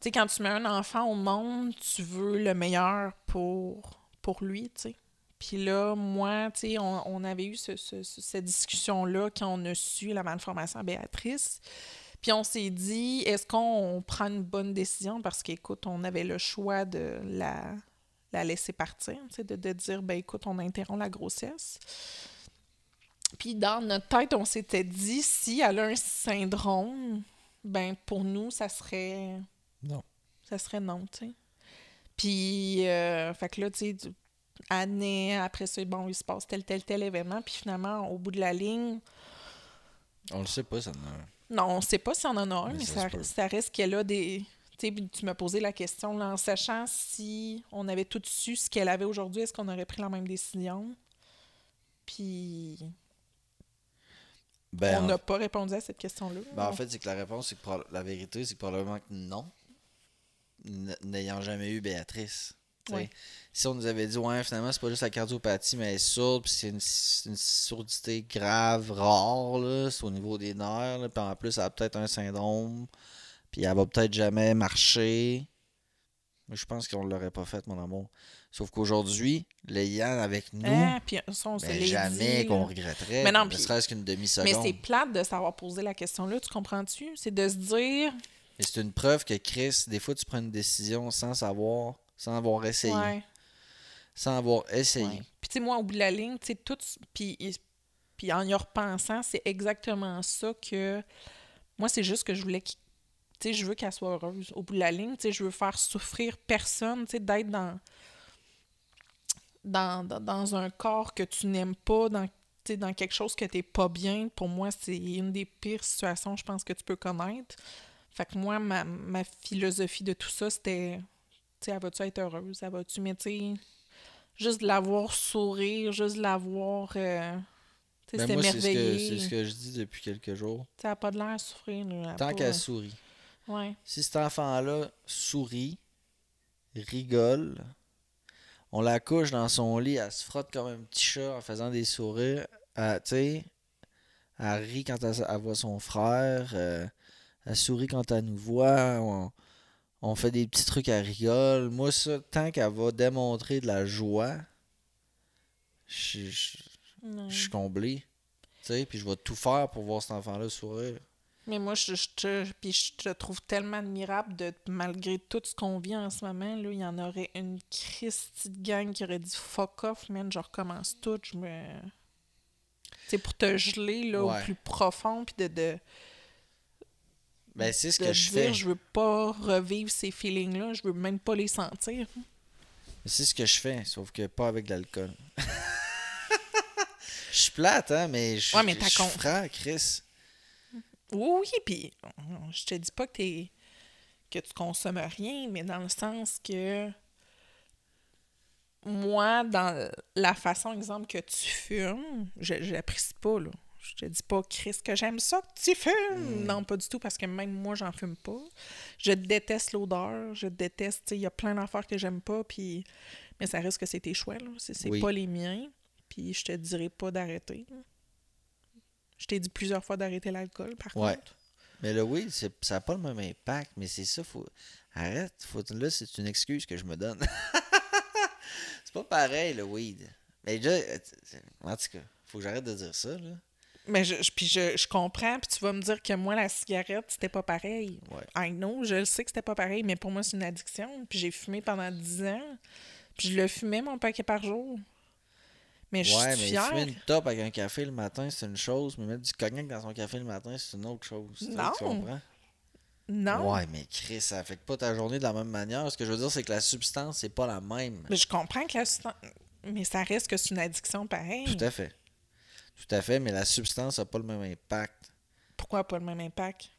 S1: sais, quand tu mets un enfant au monde, tu veux le meilleur pour, pour lui, tu sais. Puis là, moi, tu sais, on, on avait eu ce- ce- ce- cette discussion-là quand on a su la malformation à Béatrice. Puis on s'est dit, est-ce qu'on prend une bonne décision? Parce qu'écoute, on avait le choix de la, la laisser partir, tu sais, de, de dire, ben écoute, on interrompt la grossesse. Puis dans notre tête, on s'était dit, si elle a un syndrome, ben pour nous, ça serait
S2: non.
S1: ça serait non, tu sais. Puis, euh, fait que là, tu sais, année après ça, bon, il se passe tel, tel, tel événement. Puis finalement, au bout de la ligne,
S2: On le sait pas, ça. non.
S1: non, on sait pas si on en a un,
S2: Mais
S1: mais,
S2: ça
S1: ça, reste qu'elle a des. Tu sais, puis tu m'as posé la question, là, en sachant si on avait tout su ce qu'elle avait aujourd'hui, est-ce qu'on aurait pris la même décision? Puis,
S2: Ben,
S1: on
S2: en-
S1: n'a pas répondu à cette question-là.
S2: ben, en fait, c'est que la réponse, c'est que la vérité, c'est que probablement que non. N'ayant jamais eu Béatrice.
S1: Ouais.
S2: Si on nous avait dit, ouais, finalement, c'est pas juste la cardiopathie, mais elle est sourde, puis c'est une, surdité grave, rare, là, c'est au niveau des nerfs, là, puis en plus, elle a peut-être un syndrome, puis elle va peut-être jamais marcher. Mais je pense qu'on l'aurait pas fait, mon amour. Sauf qu'aujourd'hui, l'ayant avec nous,
S1: puis ça, on se
S2: ben,
S1: l'est
S2: jamais qu'on regretterait,
S1: Mais non,
S2: ne serait-ce qu'une
S1: Mais
S2: demi-seconde.
S1: c'est plate de savoir poser la question-là, tu comprends-tu? C'est de se dire,
S2: Mais c'est une preuve que Chris, des fois, tu prends une décision sans savoir, sans avoir essayé.
S1: ouais,
S2: Sans avoir essayé.
S1: ouais. Puis tu sais, moi, au bout de la ligne, tu sais, tout... Puis, puis en y repensant, c'est exactement ça que... Moi, c'est juste que je voulais qu'il- Tu sais, je veux qu'elle soit heureuse. Au bout de la ligne, tu sais, je veux faire souffrir personne, tu sais, d'être dans... Dans, dans, dans un corps que tu n'aimes pas, dans, dans quelque chose que tu pas bien. Pour moi, c'est une des pires situations, je pense, que tu peux connaître. Fait que moi, ma, ma philosophie de tout ça, c'était, tu elle va-tu être heureuse? Elle va-tu, mais tu sais, juste de la voir sourire, juste de la voir, euh, tu sais,
S2: Ben, c'est ce, que,
S1: s'émerveiller.
S2: c'est ce que je dis depuis quelques jours.
S1: Tu sais, elle a pas de l'air à souffrir. là,
S2: Tant qu'elle sourit.
S1: Ouais.
S2: Si cet enfant-là sourit, rigole. On la couche dans son lit, elle se frotte comme un petit chat en faisant des sourires. Elle, tu sais, elle rit quand elle, elle voit son frère. euh, elle sourit quand elle nous voit. On, on fait des petits trucs à rigole. Moi, ça, tant qu'elle va démontrer de la joie, je je-
S1: Non.
S2: je suis comblé. Tu sais, puis je vais tout faire pour voir cet enfant-là sourire.
S1: Mais moi, je, je te, puis je te trouve tellement admirable de, malgré tout ce qu'on vit en ce moment, là, il y en aurait une Christie de gang qui aurait dit fuck off, man, je recommence tout, je me... C'est pour te geler, là,
S2: Ouais.
S1: au plus profond, puis de, de,
S2: Ben, c'est ce
S1: de
S2: que je fais.
S1: je veux pas revivre ces feelings-là, je veux même pas les sentir.
S2: C'est ce que je fais, sauf que pas avec de l'alcool. Je suis plate, hein, mais je
S1: Ouais,
S2: suis
S1: con-
S2: franc, Chris.
S1: Oui, oui, puis je te dis pas que t'es que tu consommes rien, mais dans le sens que moi, dans la façon, exemple, que tu fumes, je j'apprécie pas, là. Je te dis pas, Chris, que j'aime ça que tu fumes. Non, pas du tout, parce que même moi, j'en fume pas. Je déteste l'odeur, je déteste, il y a plein d'affaires que j'aime pas, puis... Mais ça risque que c'est tes choix, là. C'est
S2: Oui.
S1: pas les miens, puis je te dirai pas d'arrêter. Je t'ai dit plusieurs fois d'arrêter l'alcool, par
S2: Ouais.
S1: contre.
S2: Mais le weed, c'est- ça n'a pas le même impact, mais c'est ça, faut. Arrête, faut... là, c'est une excuse que je me donne. c'est pas pareil, le weed. Mais déjà, euh, en tout cas, faut que j'arrête de dire ça, là.
S1: Mais je, je- puis je, je comprends, puis tu vas me dire que moi, la cigarette, c'était pas pareil.
S2: Ouais.
S1: I know, je le sais que c'était pas pareil, mais pour moi, c'est une addiction. Puis j'ai fumé pendant 10 ans. Puis je le fumais, mon paquet par jour. Mais je
S2: Ouais,
S1: suis
S2: mais
S1: fière.
S2: fumer une top avec un café le matin, c'est une chose, mais mettre du cognac dans son café le matin, c'est une autre chose.
S1: Non.
S2: Tu comprends?
S1: Non.
S2: Ouais, mais Chris, ça affecte pas ta journée de la même manière. Ce que je veux dire, c'est que la substance, c'est pas la même.
S1: Mais je comprends que la substance- Mais ça reste que c'est une addiction pareille.
S2: Tout à fait. Tout à fait, mais la substance n'a pas le même impact.
S1: Pourquoi pas le même impact?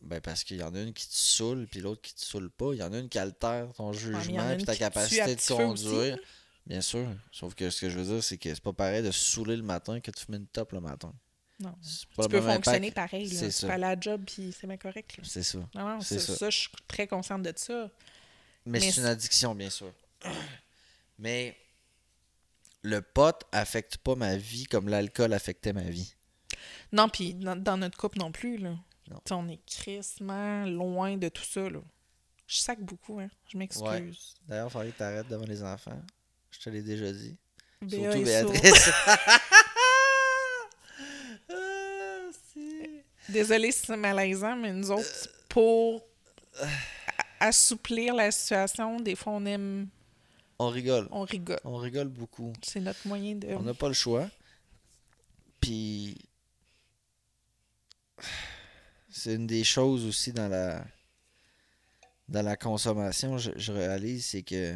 S2: Ben parce qu'il y en a une qui te saoule, puis l'autre qui te saoule pas. Il y en a une qui altère ton jugement, puis ta capacité de conduire. Bien sûr. Sauf que ce que je veux dire, c'est que c'est pas pareil de saouler le matin que de fumer une top le matin.
S1: Non.
S2: Pas
S1: Tu peux fonctionner
S2: impact.
S1: pareil. Là. Tu
S2: ça.
S1: peux aller à la job, puis c'est bien correct.
S2: C'est ça.
S1: Non, non,
S2: C'est
S1: ça, je suis très consciente de ça.
S2: Mais,
S1: Mais
S2: c'est- une addiction, bien sûr. Mais le pot affecte pas ma vie comme l'alcool affectait ma vie.
S1: Non, puis dans, dans notre couple non plus, là.
S2: Non.
S1: On est crissement loin de tout ça, là. Je sac beaucoup, hein. Je m'excuse.
S2: Ouais. D'ailleurs, il fallait que tu arrêtes devant les enfants. Je te l'ai déjà dit.
S1: Béa
S2: Surtout. Béatrice. Ah, si.
S1: Désolée si c'est malaisant, mais nous autres, pour assouplir la situation, des fois, on aime...
S2: On rigole.
S1: On rigole.
S2: On rigole beaucoup.
S1: C'est notre moyen de...
S2: On n'a pas le choix. Puis c'est une des choses aussi dans la dans la consommation, je, je réalise, c'est que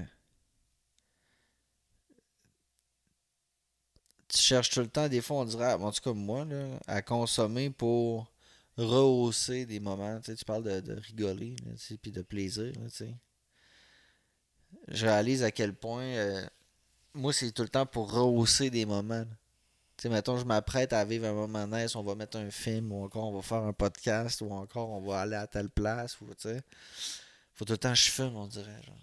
S2: tu cherches tout le temps, des fois on dirait, en tout cas moi, là, à consommer pour rehausser des moments. Tu, sais, tu parles de, de rigoler, puis de plaisir. là, tu sais. Je réalise à quel point euh, moi c'est tout le temps pour rehausser des moments. Tu sais, mettons, je m'apprête à vivre un moment nice, on va mettre un film, ou encore on va faire un podcast, ou encore on va aller à telle place, ou tu sais. Faut tout le temps que je fume, on dirait, genre.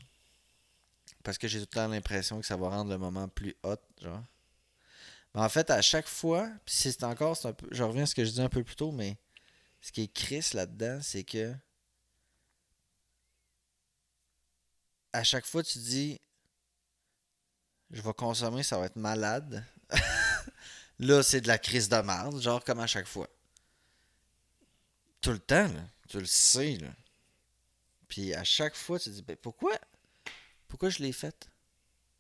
S2: Parce que j'ai tout le temps l'impression que ça va rendre le moment plus hot, genre. Mais en fait, à chaque fois, c'est encore, un peu, je reviens à ce que je disais un peu plus tôt, mais ce qui est Chris là-dedans, c'est que à chaque fois, tu dis je vais consommer, ça va être malade. là, c'est de la crise de merde, genre comme à chaque fois. Tout le temps, là. Tu le sais, là. Puis à chaque fois, tu te dis, ben pourquoi? Pourquoi je l'ai faite?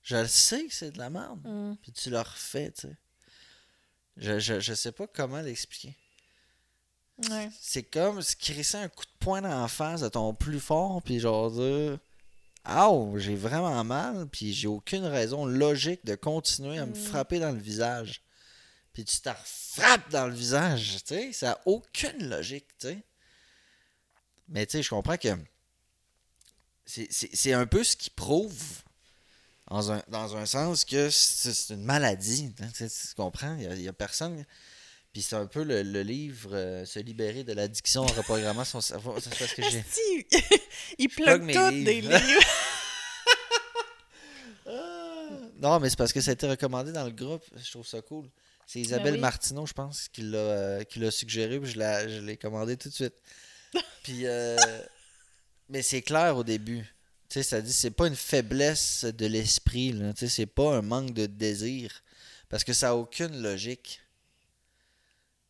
S2: Je le sais que c'est de la merde.
S1: Mm.
S2: Puis tu le refais, tu sais. Je, je, je sais pas comment l'expliquer.
S1: Ouais.
S2: C'est comme se crisser un coup de poing dans la face de ton plus fort, puis genre dire Aouh, j'ai vraiment mal, puis j'ai aucune raison logique de continuer à me
S1: Mm.
S2: frapper dans le visage. Puis tu te frappes dans le visage, tu sais, ça n'a aucune logique, tu sais. Mais tu sais, je comprends que c'est- un peu ce qui prouve, dans un, dans un sens, que c'est une maladie, hein, tu comprends? Il n'y a, personne. Puis c'est un peu le, le livre euh, Se libérer de l'addiction en reprogrammant son cerveau. C'est parce que j'ai.
S1: Asti, il
S2: plug mes
S1: tout
S2: livres.
S1: des livres.
S2: Non, mais c'est parce que ça a été recommandé dans le groupe. Je trouve ça cool. C'est Isabelle
S1: oui.
S2: Martineau, je pense, qui l'a euh, qui l'a suggéré, puis je l'ai je l'ai commandé tout de suite. Puis, euh, mais c'est clair au début. Tu sais, ça dit, c'est pas une faiblesse de l'esprit, là. Tu sais, c'est pas un manque de désir. Parce que ça a aucune logique.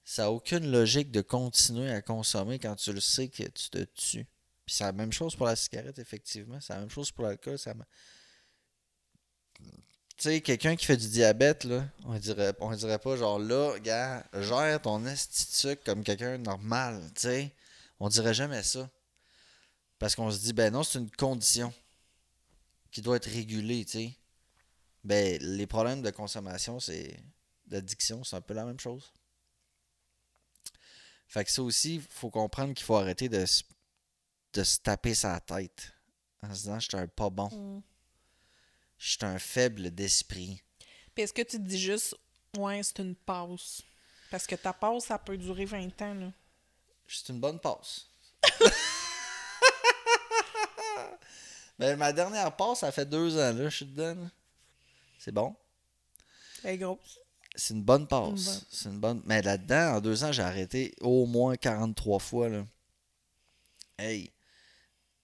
S2: Ça a aucune logique de continuer à consommer quand tu le sais que tu te tues. Puis c'est la même chose pour la cigarette, effectivement. C'est la même chose pour l'alcool. Ça tu sais, quelqu'un qui fait du diabète, là, on dirait, on dirait pas genre là, gars, gère ton sucre comme quelqu'un normal, tu sais. On dirait jamais ça. Parce qu'on se dit, ben non, c'est une condition qui doit être régulée, tu sais. Ben, les problèmes de consommation, c'est. d'addiction, c'est un peu la même chose. Fait que ça aussi, faut comprendre qu'il faut arrêter de se, de se taper sa tête en se disant, je suis un pas bon.
S1: Mm.
S2: Je suis un faible d'esprit.
S1: Puis est-ce que tu te dis juste, ouais, c'est une pause? Parce que ta pause, ça peut durer 20 ans, là.
S2: C'est une bonne passe. ben, ma dernière passe, ça fait deux ans, là, je suis dedans. C'est bon?
S1: Elle est grosse.
S2: C'est une bonne passe. C'est une bonne. Mais là-dedans, en deux ans, j'ai arrêté au moins 43 fois, là. Hey.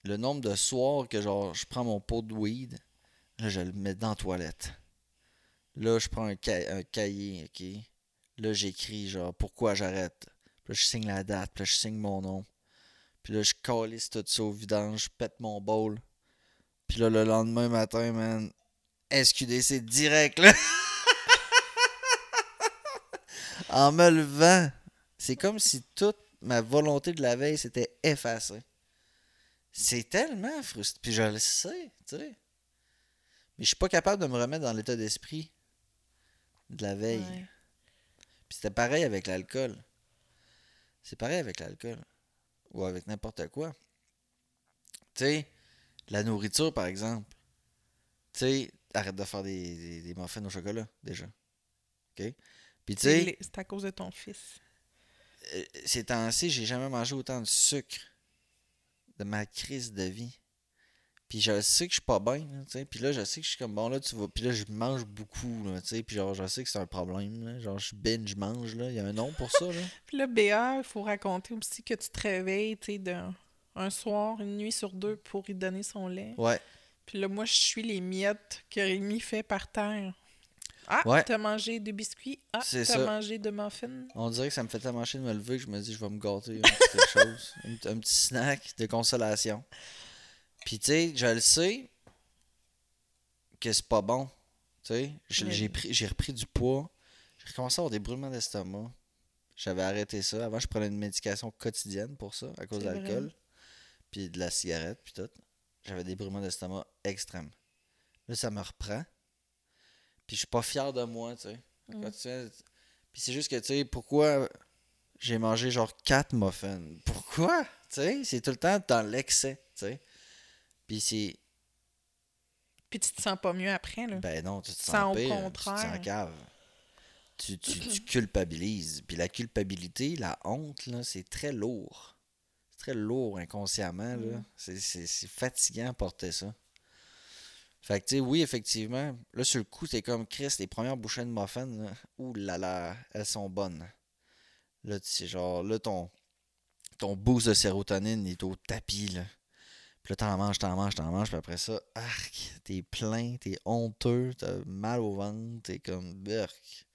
S2: Le nombre de soirs que, genre, je prends mon pot de weed, là, je le mets dans la toilette. Là, je prends un, ca- un cahier, OK? Là, j'écris, genre, pourquoi j'arrête? Puis là, je signe la date, puis là, je signe mon nom. Puis là, je calisse tout ça au vidange, je pète mon bol. Puis là, le lendemain matin, man, SQDC direct, là. en me levant. C'est comme si toute ma volonté de la veille s'était effacée. C'est tellement frustrant. Puis je le sais, tu sais. Mais je suis pas capable de me remettre dans l'état d'esprit de la veille.
S1: Ouais.
S2: Puis c'était pareil avec l'alcool. C'est pareil avec l'alcool. Ou avec n'importe quoi. Tu sais, la nourriture, par exemple. Tu sais, arrête de faire des, des, des muffins au chocolat, déjà. OK? Puis tu sais,
S1: C'est à cause de ton fils.
S2: euh, ces temps-ci, j'ai jamais mangé autant de sucre de ma crise de vie. Puis je sais que je suis pas bien, tu sais. Puis là, je sais que je suis comme, bon, là, tu vas... Puis là, je mange beaucoup, tu sais. Puis genre, je sais que c'est un problème, là. Genre, je binge, mange, là. Il y a un nom pour ça, là.
S1: Puis là, BA, il faut raconter aussi que tu te réveilles, tu sais, d'un- un soir, une nuit sur deux pour y donner son lait.
S2: Ouais.
S1: Puis là, moi, je suis les miettes que Rémi fait par terre. Ah,
S2: Ouais.
S1: t'as mangé de biscuits? Ah, t'as mangé de muffins?
S2: On dirait que ça me fait tellement chier de me lever que je me dis, je vais me gâter un petit quelque chose. Un, un petit snack de consolation. Puis, tu sais, je le sais que c'est pas bon. Tu sais, j'ai pris- j'ai repris du poids. J'ai recommencé à avoir des brûlements d'estomac. J'avais arrêté ça. Avant, je prenais une médication quotidienne pour ça, à cause de l'alcool. Puis de la cigarette, puis tout. J'avais des brûlements d'estomac extrêmes. Là, ça me reprend. Puis je suis pas fier de moi, tu sais.
S1: Mm.
S2: Quand tu fais- Puis c'est juste que, tu sais, pourquoi j'ai mangé genre 4 muffins? Pourquoi? Tu sais, c'est tout le temps dans l'excès, tu sais. Puis c'est...
S1: Puis tu te sens pas mieux après, là?
S2: Ben non, tu te
S1: Sens
S2: sens
S1: au
S2: pire, tu te
S1: contraire.
S2: sens cave. Tu, tu, tu culpabilises. Puis la culpabilité, la honte, là, c'est très lourd. C'est très lourd inconsciemment, là.
S1: Mm.
S2: C'est- C'est c'est fatigant à porter ça. Fait que, tu sais, oui, effectivement, là, sur le coup, c'est comme Chris, les premières bouchées de muffins, là, ouh là là, elles sont bonnes. Là, tu sais, genre, là, ton, ton boost de sérotonine est au tapis, là. Puis là, t'en manges, t'en manges, t'en manges, puis après ça, arc, t'es plein, t'es honteux, t'as mal au ventre, t'es comme burk.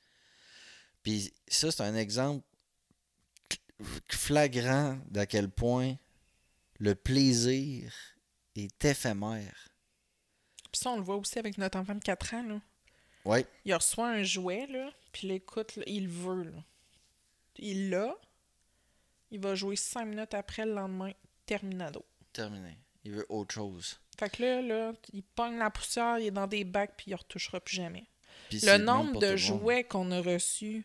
S2: Puis ça, c'est un exemple flagrant d'à quel point le plaisir est éphémère.
S1: Puis ça, on le voit aussi avec notre enfant de 4 ans, là.
S2: Ouais,
S1: Il reçoit un jouet, là, puis là, écoute, là, il veut, là. Il l'a. Il va jouer 5 minutes après, le lendemain, terminado.
S2: terminé. Il veut autre chose.
S1: Fait que là, là, il pogne la poussière, il est dans des bacs, puis il retouchera plus jamais. Le nombre de jouets qu'on a reçus,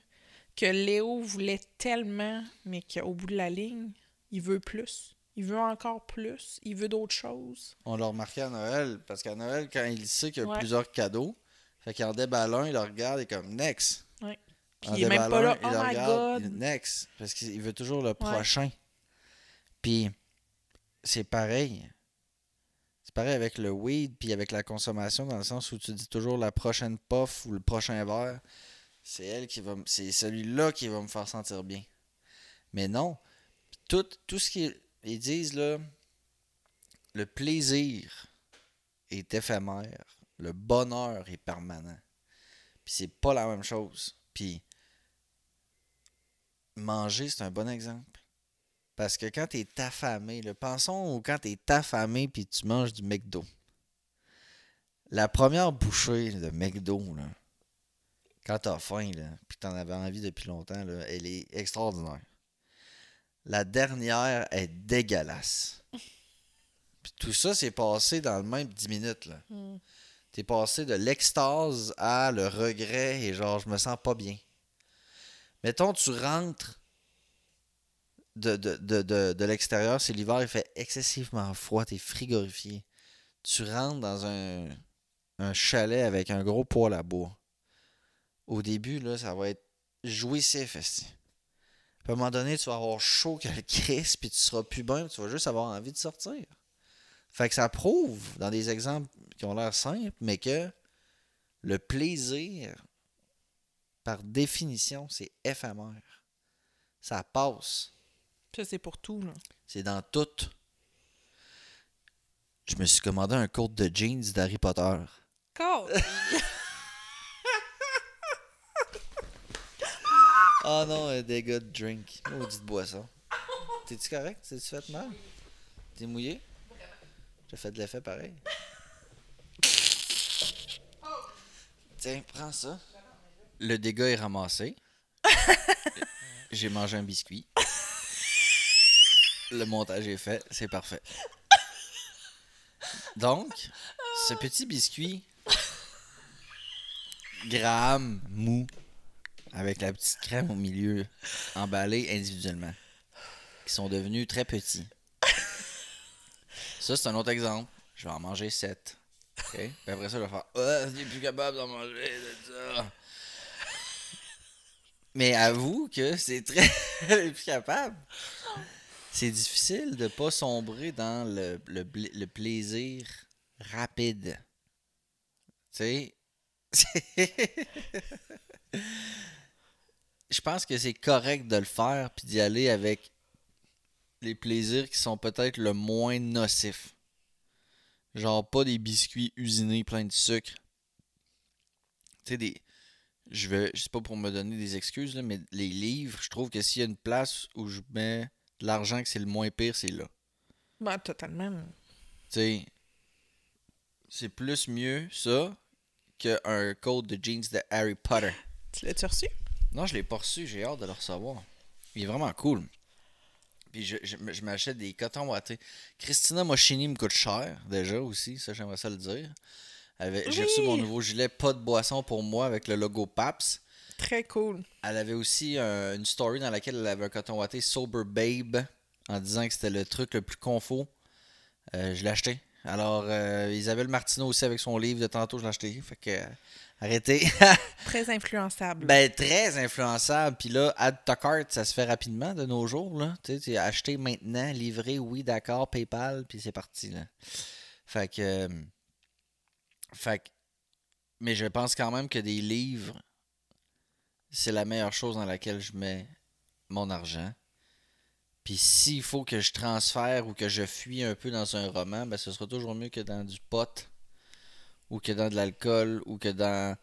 S1: que Léo voulait tellement, mais qu'au bout de la ligne, il veut plus. Il veut encore plus. Il veut d'autres choses.
S2: On l'a remarqué à Noël, parce qu'à Noël, quand il sait qu'il y a
S1: Ouais.
S2: plusieurs cadeaux, fait qu'il en déballe un, il le regarde, il est comme next.
S1: Ouais. Puis
S2: En
S1: il est même pas là. Oh
S2: il
S1: my
S2: regarde,
S1: god.
S2: next. Parce qu'il veut toujours le prochain. Puis c'est pareil. C'est pareil avec le weed, puis avec la consommation, dans le sens où tu dis toujours la prochaine puff ou le prochain verre, c'est elle qui va, c'est celui-là qui va me faire sentir bien. Mais non, tout, tout ce qu'ils ils disent là, le plaisir est éphémère, le bonheur est permanent. Puis c'est pas la même chose. Puis manger, c'est un bon exemple. Parce que quand t'es affamé, là, pensons au quand t'es affamé puis tu manges du McDo. La première bouchée de McDo, là, quand t'as faim, là, puis t'en avais envie depuis longtemps, là, elle est extraordinaire. La dernière est dégueulasse. Puis tout ça, c'est passé dans le même 10 minutes, là.
S1: Hmm.
S2: T'es passé de l'extase à le regret et genre, je me sens pas bien. Mettons, tu rentres de, de, de, de, de l'extérieur, c'est l'hiver, il fait excessivement froid, t'es frigorifié. Tu rentres dans un, un chalet avec un gros poêle à bois. Au début, là, ça va être jouissif. Puis à un moment donné, tu vas avoir chaud que le Christ, puis tu seras plus bien, tu vas juste avoir envie de sortir. Fait que ça prouve, dans des exemples qui ont l'air simples, mais que le plaisir, par définition, c'est éphémère. Ça passe.
S1: Ça, c'est pour tout, là.
S2: C'est dans tout. Je me suis commandé un coat de jeans d'Harry Potter.
S1: Code!
S2: Oh non, un dégât de drink. Maudite boisson. T'es-tu correct? T'es-tu fait mal? T'es mouillé? T'as fait de l'effet pareil. Tiens, prends ça. Le dégât est ramassé. J'ai mangé un biscuit. Le montage est fait, c'est parfait. Donc, ce petit biscuit, gramme, mou, avec la petite crème au milieu, emballé individuellement, qui sont devenus très petits. Ça, c'est un autre exemple. Je vais en manger 7. OK? Puis après ça, je vais faire Ah, je suis plus capable d'en manger de ça. Mais avoue que c'est très. Plus capable. C'est difficile de pas sombrer dans le, le, le plaisir rapide. Tu sais? Je pense que c'est correct de le faire puis d'y aller avec les plaisirs qui sont peut-être le moins nocifs. Genre pas des biscuits usinés pleins de sucre. Tu sais, des. Je vais. Je sais pas pour me donner des excuses, là, mais les livres, je trouve que s'il y a une place où je mets de l'argent que c'est le moins pire, c'est là.
S1: Ben, totalement.
S2: Tu sais. C'est plus mieux ça qu'un code de jeans de Harry Potter.
S1: Tu l'as-tu reçu?
S2: Non, je l'ai pas reçu, j'ai hâte de le recevoir. Il est vraiment cool. Puis je, je, je m'achète des cotons wattés. Christina Moschini me coûte cher, déjà aussi, ça j'aimerais ça le dire. J'ai reçu mon nouveau gilet pas de boisson pour moi avec le logo PAPS.
S1: Très cool.
S2: Elle avait aussi un- une story dans laquelle elle avait un coton watté Sober Babe en disant que c'était le truc le plus confort. Euh, je l'ai acheté. Alors, euh, Isabelle Martineau aussi avec son livre de tantôt, je l'ai acheté. Fait que, euh, arrêtez.
S1: Très influençable.
S2: Ben, très influençable. Puis là, add to cart, ça se fait rapidement de nos jours. Là. Tu sais, acheté maintenant, livré, oui, d'accord, PayPal, puis c'est parti. Là. Fait que. euh, fait que. Mais je pense quand même que des livres, c'est la meilleure chose dans laquelle je mets mon argent. Puis s'il faut que je transfère ou que je fuis un peu dans un roman, ben ce sera toujours mieux que dans du pot ou que dans de l'alcool ou que dans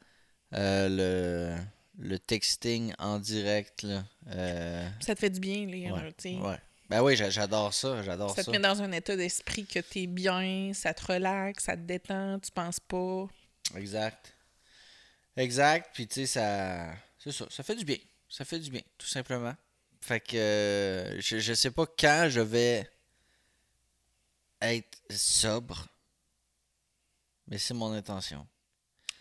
S2: euh, le, le texting en direct. Là. Euh,
S1: Ça te fait du bien, lire.
S2: ouais. Ben oui, j'a- j'adore ça, j'adore
S1: Ça
S2: ça.
S1: te met dans un état d'esprit que t'es bien, ça te relaxe, ça te détend, tu penses pas.
S2: Exact. Exact, puis tu sais, ça... C'est ça, ça fait du bien. Ça fait du bien, tout simplement. Fait que euh, je, je sais pas quand je vais être sobre, mais c'est mon intention.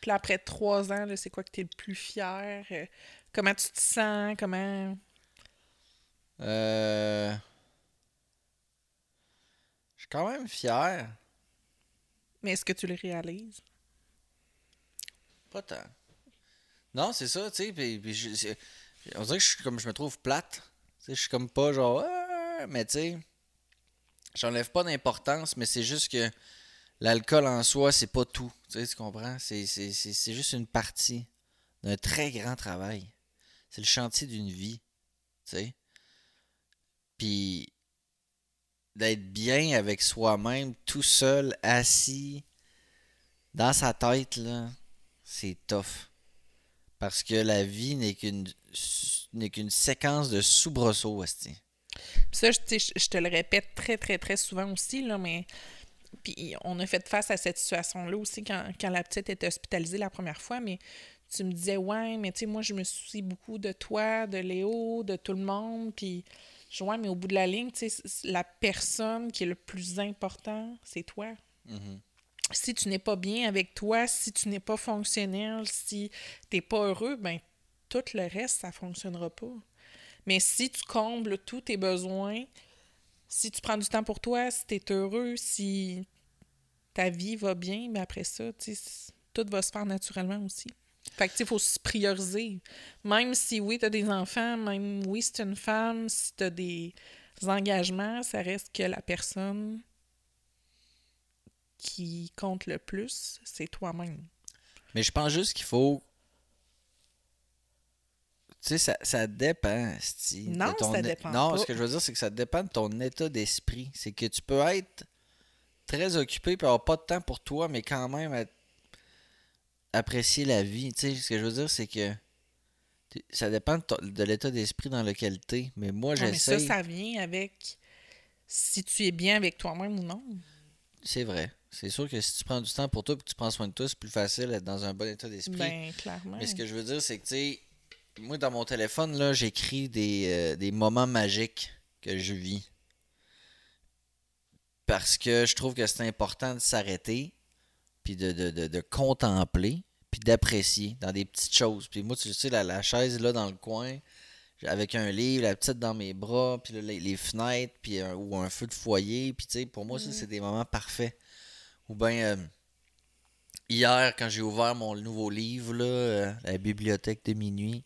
S1: Puis là, après trois ans, c'est quoi que t'es le plus fier? Euh, comment tu te sens? Comment?
S2: Euh... Je suis quand même fier.
S1: Mais est-ce que tu le réalises?
S2: Pas tant. Non, c'est ça, tu sais. On dirait que je comme je me trouve plate. Tu sais, je suis comme pas genre. Ah mais tu sais, j'enlève pas d'importance, mais c'est juste que l'alcool en soi, c'est pas tout. Tu, sais, tu comprends? C'est juste une partie d'un très grand travail. C'est le chantier d'une vie. Tu sais? Puis d'être bien avec soi-même, tout seul, assis, dans sa tête, là, c'est tough. Parce que la vie n'est qu'une n'est qu'une séquence de soubresauts, aussi.
S1: Ça, je, te le répète très, très, très souvent aussi, là, mais puis on a fait face à cette situation-là aussi quand, quand la petite était hospitalisée la première fois, mais tu me disais, ouais, mais tu sais, moi, je me soucie beaucoup de toi, de Léo, de tout le monde, puis je ouais, mais au bout de la ligne, tu sais, la personne qui est le plus important, c'est toi.
S2: Mhm.
S1: Si tu n'es pas bien avec toi, si tu n'es pas fonctionnel, si tu n'es pas heureux, ben tout le reste, ça fonctionnera pas. Mais si tu combles tous tes besoins, si tu prends du temps pour toi, si tu es heureux, si ta vie va bien, ben après ça, tout va se faire naturellement aussi. Fait que, il faut se prioriser. Même si, oui, tu as des enfants, même, oui, tu une femme, si tu as des engagements, ça reste que la personne qui compte le plus, c'est toi-même.
S2: Mais je pense juste qu'il faut. Tu sais, ça, ça dépend, sti, de
S1: Non,
S2: ton
S1: ça dépend
S2: Non,
S1: pas.
S2: ce que je veux dire, c'est que ça dépend de ton état d'esprit. C'est que tu peux être très occupé et avoir pas de temps pour toi, mais quand même être- apprécier la vie. Tu sais, ce que je veux dire, c'est que ça dépend de, ton- de l'état d'esprit dans lequel tu es. Mais moi,
S1: mais ça,
S2: j'essaie.
S1: ça vient avec si tu es bien avec toi-même ou non.
S2: C'est vrai. C'est sûr que si tu prends du temps pour toi et que tu prends soin de toi, c'est plus facile d'être dans un bon état d'esprit.
S1: Ben, clairement.
S2: Mais ce que je veux dire, c'est que, tu sais, moi, dans mon téléphone, là, j'écris des, euh, des moments magiques que je vis. Parce que je trouve que c'est important de s'arrêter, puis de, de, de, de contempler, puis d'apprécier dans des petites choses. Puis moi, tu sais, la, la chaise là dans le coin, avec un livre, la petite dans mes bras, puis là, les, les fenêtres, puis un- ou un feu de foyer, puis tu sais, pour moi, ça, c'est des moments parfaits. Ou bien, euh, hier, quand j'ai ouvert mon nouveau livre, euh, La bibliothèque de minuit,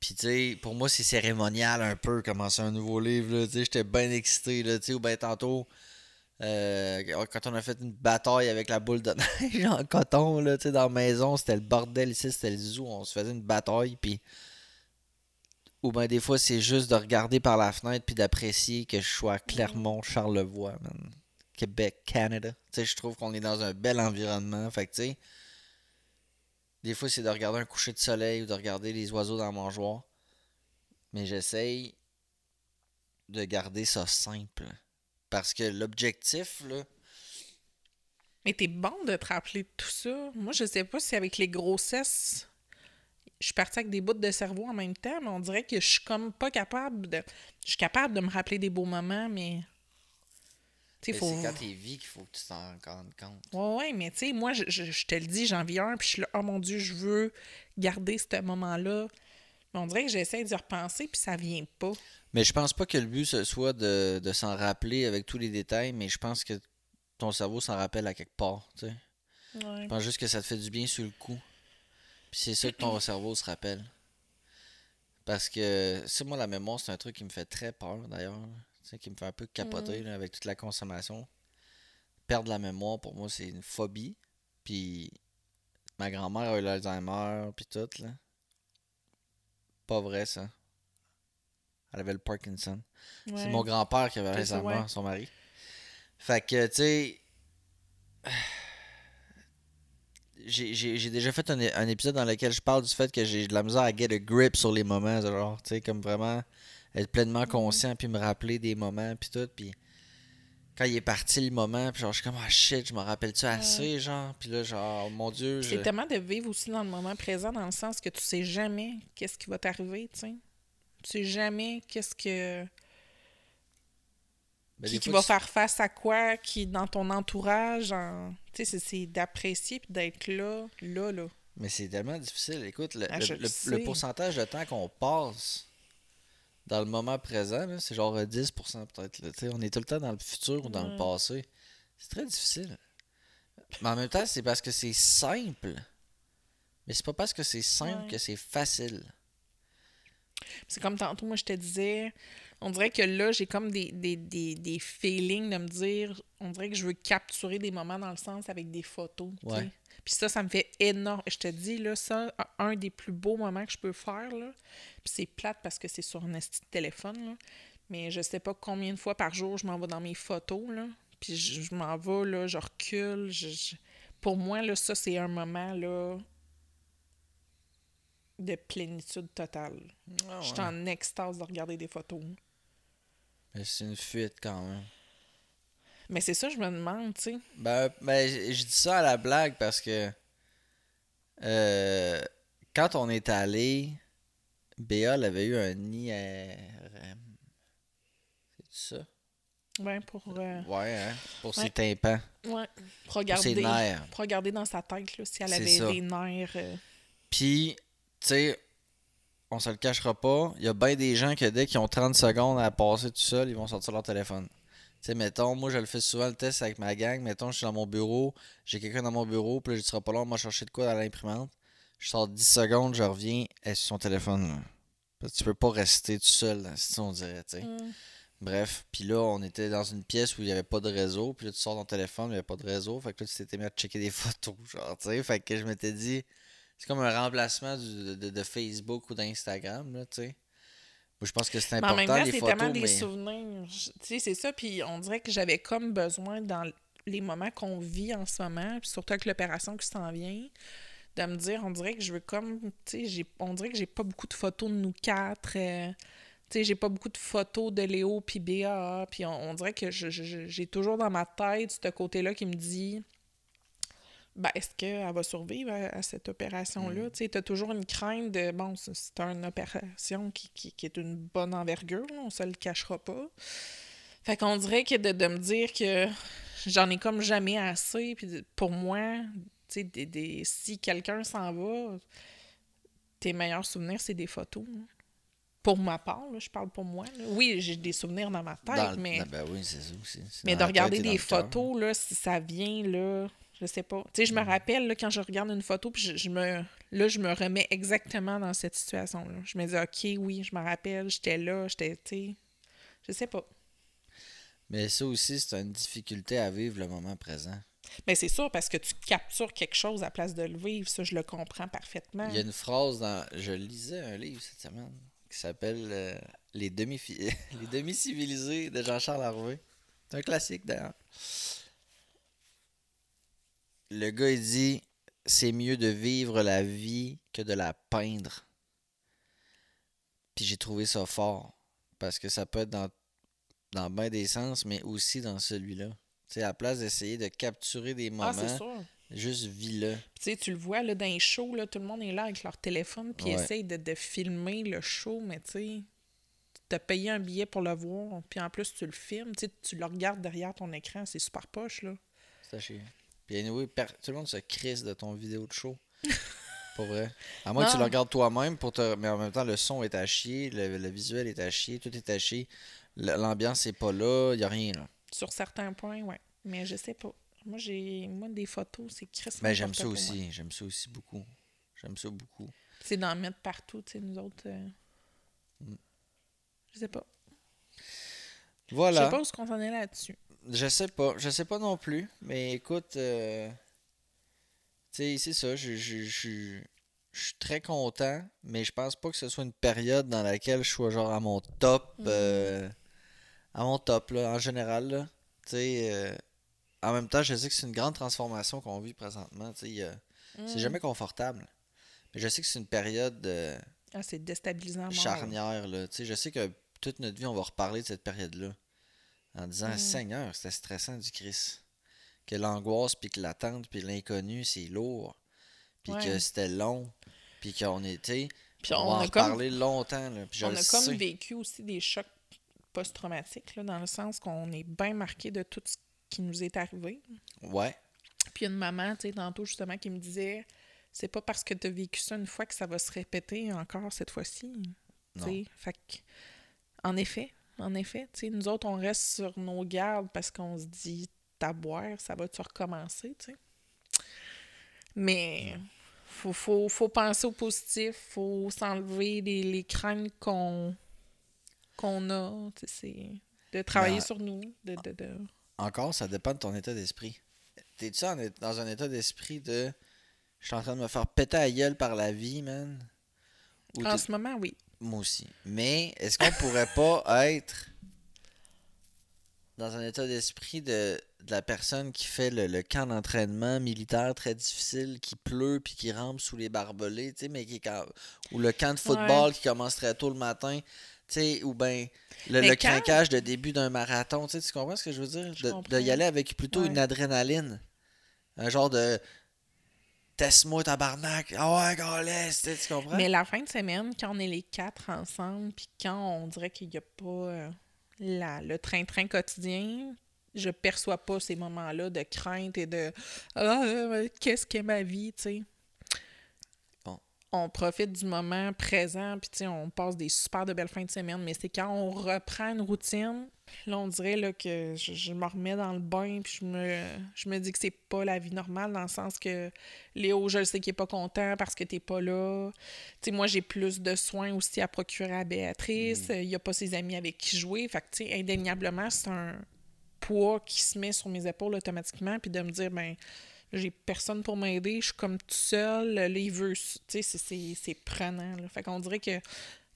S2: puis tu sais, pour moi, c'est cérémonial un peu, commencer un nouveau livre, tu sais, j'étais bien excité, tu sais, ou bien tantôt, euh, quand on a fait une bataille avec la boule de neige en coton, tu sais, dans la maison, c'était le bordel ici, c'était le zoo, on se faisait une bataille, puis ou bien des fois, c'est juste de regarder par la fenêtre puis d'apprécier que je sois Clermont, Charlevoix. Québec, Canada. Je trouve qu'on est dans un bel environnement. Fait que, des fois, c'est de regarder un coucher de soleil ou de regarder les oiseaux dans la mangeoire. Mais j'essaye de garder ça simple. Parce que l'objectif, là,
S1: Mais t'es bon de te rappeler de tout ça. Moi, je sais pas si avec les grossesses, je suis partie avec des bouts de cerveau en même temps, mais on dirait que je suis comme pas capable de. Je suis capable de me rappeler des beaux moments, mais. Faut.
S2: c'est quand t'es vie qu'il faut que tu t'en rendes compte.
S1: Ouais, ouais, mais tu sais, moi, je, je- je te le dis, j'en vis un, puis je suis là, oh mon Dieu, je veux garder ce moment-là. Mais on dirait que j'essaie d'y repenser, puis ça vient pas.
S2: Mais je pense pas que le but ce soit de, de s'en rappeler avec tous les détails, mais je pense que ton cerveau s'en rappelle à quelque part. Tu sais.
S1: Ouais.
S2: Je pense juste que ça te fait du bien sur le coup. Puis c'est ça que ton cerveau se rappelle. Parce que, c'est moi, la mémoire, c'est un truc qui me fait très peur d'ailleurs. Là. Tu sais, qui me fait un peu capoter là, avec toute la consommation. Perdre la mémoire, pour moi, c'est une phobie. Puis ma grand-mère a eu l'Alzheimer, puis tout, là. Pas vrai, ça. Elle avait le Parkinson. C'est mon grand-père qui avait
S1: ouais.
S2: son mari. Fait que, tu sais. J'ai déjà fait un, un épisode dans lequel je parle du fait que j'ai de la misère à get a grip sur les moments. Genre, tu sais, comme vraiment être pleinement conscient, puis me rappeler des moments, puis tout. Puis quand il est parti le moment, puis genre, je suis comme, ah shit, je me rappelle-tu assez, genre? Puis là, genre, mon Dieu, je.
S1: C'est tellement de vivre aussi dans le moment présent, dans le sens que tu sais jamais qu'est-ce qui va t'arriver, tu sais. Tu sais jamais qu'est-ce que.
S2: Ben,
S1: qui
S2: des
S1: qui
S2: fois,
S1: va
S2: tu-
S1: faire face à quoi, qui dans ton entourage. En... Tu sais, c'est- c'est d'apprécier puis d'être là, là, là.
S2: Mais c'est tellement difficile. Écoute, le,
S1: Ah,
S2: le- pourcentage de temps qu'on passe dans le moment présent, c'est genre euh, 10% peut-être. là. Tu sais, On est tout le temps dans le futur ou dans le
S1: Ouais.
S2: passé. C'est très difficile. Mais en même temps, c'est parce que c'est simple. Mais c'est pas parce que c'est simple
S1: Ouais.
S2: que c'est facile.
S1: C'est comme tantôt, moi, je te disais, on dirait que là, j'ai comme des, des, des, des feelings de me dire, on dirait que je veux capturer des moments dans le sens avec des photos.
S2: Ouais.
S1: Puis ça, ça me fait énorme. Je te dis, là, ça, un des plus beaux moments que je peux faire, là. Puis c'est plate parce que c'est sur un esti de téléphone, là. Mais je sais pas combien de fois par jour je m'en vais dans mes photos, là. Puis je, je m'en vais, là, je recule. je- je- Pour moi, là, ça, c'est un moment, là, de plénitude totale.
S2: Ah
S1: Je suis en extase de regarder des photos.
S2: Mais c'est une fuite quand même.
S1: Mais c'est ça, je me demande, tu sais.
S2: Ben, ben, je dis ça à la blague parce que euh, quand on est allé, Béa elle avait eu un IRM. C'est ça?
S1: Ouais, pour, euh,
S2: Ouais, hein? Pour
S1: Ouais.
S2: ses tympans.
S1: ouais, pour
S2: Pour
S1: regarder,
S2: ses nerfs.
S1: pour regarder dans sa tête, là, si elle avait
S2: ça.
S1: des nerfs. euh,
S2: Puis, tu sais, on se le cachera pas, il y a bien des gens que dès qu'ils ont 30 secondes à passer tout seul, ils vont sortir leur téléphone. Tu sais, mettons, moi je le fais souvent le test avec ma gang. Mettons, je suis dans mon bureau, j'ai quelqu'un dans mon bureau, puis là, je serai pas long, moi chercher de quoi dans l'imprimante. Je sors 10 secondes, je reviens, elle est sur son téléphone. là. Parce que tu peux pas rester tout seul, là, si on dirait, tu sais.
S1: mm.
S2: Bref, puis là, on était dans une pièce où il n'y avait pas de réseau. Puis là, tu sors ton téléphone, il n'y avait pas de réseau. Fait que là, tu t'étais mis à checker des photos, genre, tu sais. Fait que je m'étais dit, c'est comme un remplacement du- de, de Facebook ou d'Instagram, là, tu sais. Moi, je pense que c'est
S1: Mais en même
S2: important,
S1: temps, c'est tellement des
S2: mais...
S1: souvenirs. Tu sais, c'est ça. Puis on dirait que j'avais comme besoin, dans les moments qu'on vit en ce moment, puis surtout avec l'opération qui s'en vient, de me dire, on dirait que je veux comme, tu sais, on dirait que j'ai pas beaucoup de photos de nous quatre. euh, tu sais, j'ai pas beaucoup de photos de Léo puis Béa. Puis on, on dirait que j'ai toujours dans ma tête ce côté-là qui me dit ben, est-ce qu'elle va survivre à, à cette opération-là? Tu sais, t'as toujours une crainte de, bon, c'est- une opération qui, qui, qui est une bonne envergure, on se le cachera pas. Fait qu'on dirait que de, de me dire que j'en ai comme jamais assez, puis pour moi, tu sais, des, des- si quelqu'un s'en va, tes meilleurs souvenirs, c'est des photos. là. Pour ma part, là, je parle pour moi. là. Oui, j'ai des souvenirs dans ma tête,
S2: Dans le-
S1: mais...
S2: Ah, Ben oui, c'est ça aussi.
S1: Mais de regarder des photos, là, si ça vient, là, je sais pas. Tu sais, je me rappelle, là, quand je regarde une photo, puis je, je me... Là, je me remets exactement dans cette situation-là. Je me dis, OK, oui, je me rappelle, j'étais là, j'étais, tu sais... Je sais pas.
S2: Mais ça aussi, c'est une difficulté à vivre le moment présent.
S1: Mais c'est sûr, parce que tu captures quelque chose à place de le vivre, ça, je le comprends parfaitement.
S2: Il y a une phrase dans. Je lisais un livre cette semaine qui s'appelle euh, Les demi Les demi-civilisés de Jean-Charles Harvey. C'est un classique d'ailleurs. Le gars il dit c'est mieux de vivre la vie que de la peindre. Puis j'ai trouvé ça fort. Parce que ça peut être dans, dans bien des sens, mais aussi dans celui-là. Tu sais, à la place d'essayer de capturer des
S1: Ah,
S2: moments, juste vis-le.
S1: Tu sais, tu le vois, là, dans les shows, là, tout le monde est là avec leur téléphone, puis
S2: Ouais.
S1: essaye de, de filmer le show, mais tu sais, t'as payé un billet pour le voir, puis en plus, tu le filmes, tu tu le regardes derrière ton écran, c'est super poche, là.
S2: C'est. Puis anyway, tout le monde se crisse de ton vidéo de show. Pas vrai. À moins que tu le regardes toi-même, pour te... mais en même temps, le son est à chier, le, le visuel est à chier, tout est à chier. L'ambiance est pas là, y a rien là.
S1: Sur certains points, ouais. Mais je sais pas. Moi, j'ai. Moi, des photos, c'est crissement
S2: Mais Ben, j'aime ça aussi, j'aime ça aussi beaucoup. J'aime ça beaucoup.
S1: C'est d'en mettre partout, tu sais, nous autres. euh,
S2: Mm.
S1: Je sais pas. Je
S2: Voilà.
S1: sais pas où est-ce qu'on là-dessus.
S2: Je sais pas, je sais pas non plus, mais écoute, euh, tu sais, c'est ça, je, je, je, je suis très content, mais je pense pas que ce soit une période dans laquelle je sois genre à mon top, euh, à mon top, là, en général, là, tu sais, euh, en même temps, je sais que c'est une grande transformation qu'on vit présentement, tu sais, a- c'est
S1: Mm.
S2: jamais confortable, mais je sais que c'est une période
S1: Ah, c'est déstabilisant.
S2: charnière, là, tu sais, je sais que toute notre vie, on va reparler de cette période-là. En disant,
S1: Mm.
S2: Seigneur, c'était stressant du Christ. Que l'angoisse, puis que l'attente, puis l'inconnu, c'est lourd. Puis
S1: Ouais.
S2: que c'était long. Puis qu'on était.
S1: Puis
S2: on,
S1: on
S2: va en
S1: a comme-
S2: reparler longtemps, là. Puis
S1: on a comme
S2: sais.
S1: vécu aussi des chocs post-traumatiques, dans le sens qu'on est bien marqué de tout ce qui nous est arrivé.
S2: Ouais.
S1: Puis une maman, tu sais, tantôt justement, qui me disait c'est pas parce que tu as vécu ça une fois que ça va se répéter encore cette fois-ci. Tu
S2: Non.
S1: sais, Fait que, en effet, en effet, nous autres, on reste sur nos gardes parce qu'on se dit, t'as boire, ça va-tu recommencer, tu sais? Mais faut, faut, faut penser au positif, faut s'enlever les, les craintes qu'on a. tu sais, C'est de travailler
S2: Ben,
S1: sur nous. De, de, de...
S2: Encore, ça dépend de ton état d'esprit. T'es-tu dans un état d'esprit de je suis en train de me faire péter à gueule par la vie, man? Ou
S1: En ce moment, oui.
S2: Moi aussi. Mais est-ce qu'on pourrait pas être dans un état d'esprit de, de la personne qui fait le, le camp d'entraînement militaire très difficile, qui pleut puis qui rampe sous les barbelés, tu sais, mais qui quand- ou le camp de football qui commence très tôt le matin, tu sais, ou ben le, le
S1: quand-
S2: craquage de début d'un marathon, tu sais, tu comprends ce que je veux dire?
S1: Je
S2: De, y aller avec plutôt
S1: Ouais.
S2: une adrénaline. Un genre de teste-moi tabarnak, ah ouais, galès, tu comprends?
S1: Mais la fin de semaine, quand on est les quatre ensemble, puis quand on dirait qu'il n'y a pas euh, la, le train-train quotidien, je perçois pas ces moments-là de crainte et de Ah, euh, qu'est-ce qu'est ma vie, tu sais. On profite du moment présent, puis on passe des super de belles fins de semaine, mais c'est quand on reprend une routine, là, on dirait là, que je, je me remets dans le bain, puis je me, je me dis que c'est pas la vie normale, dans le sens que Léo, je le sais qu'il est pas content parce que t'es pas là. Moi, j'ai plus de soins aussi à procurer à Béatrice. Il y a pas ses amis avec qui jouer. Fait que, tu sais, indéniablement, c'est un poids qui se met sur mes épaules automatiquement. Puis de me dire, ben, j'ai personne pour m'aider. Je suis comme tout seul. Là, il. Tu sais, c'est- prenant. Fait qu'on dirait que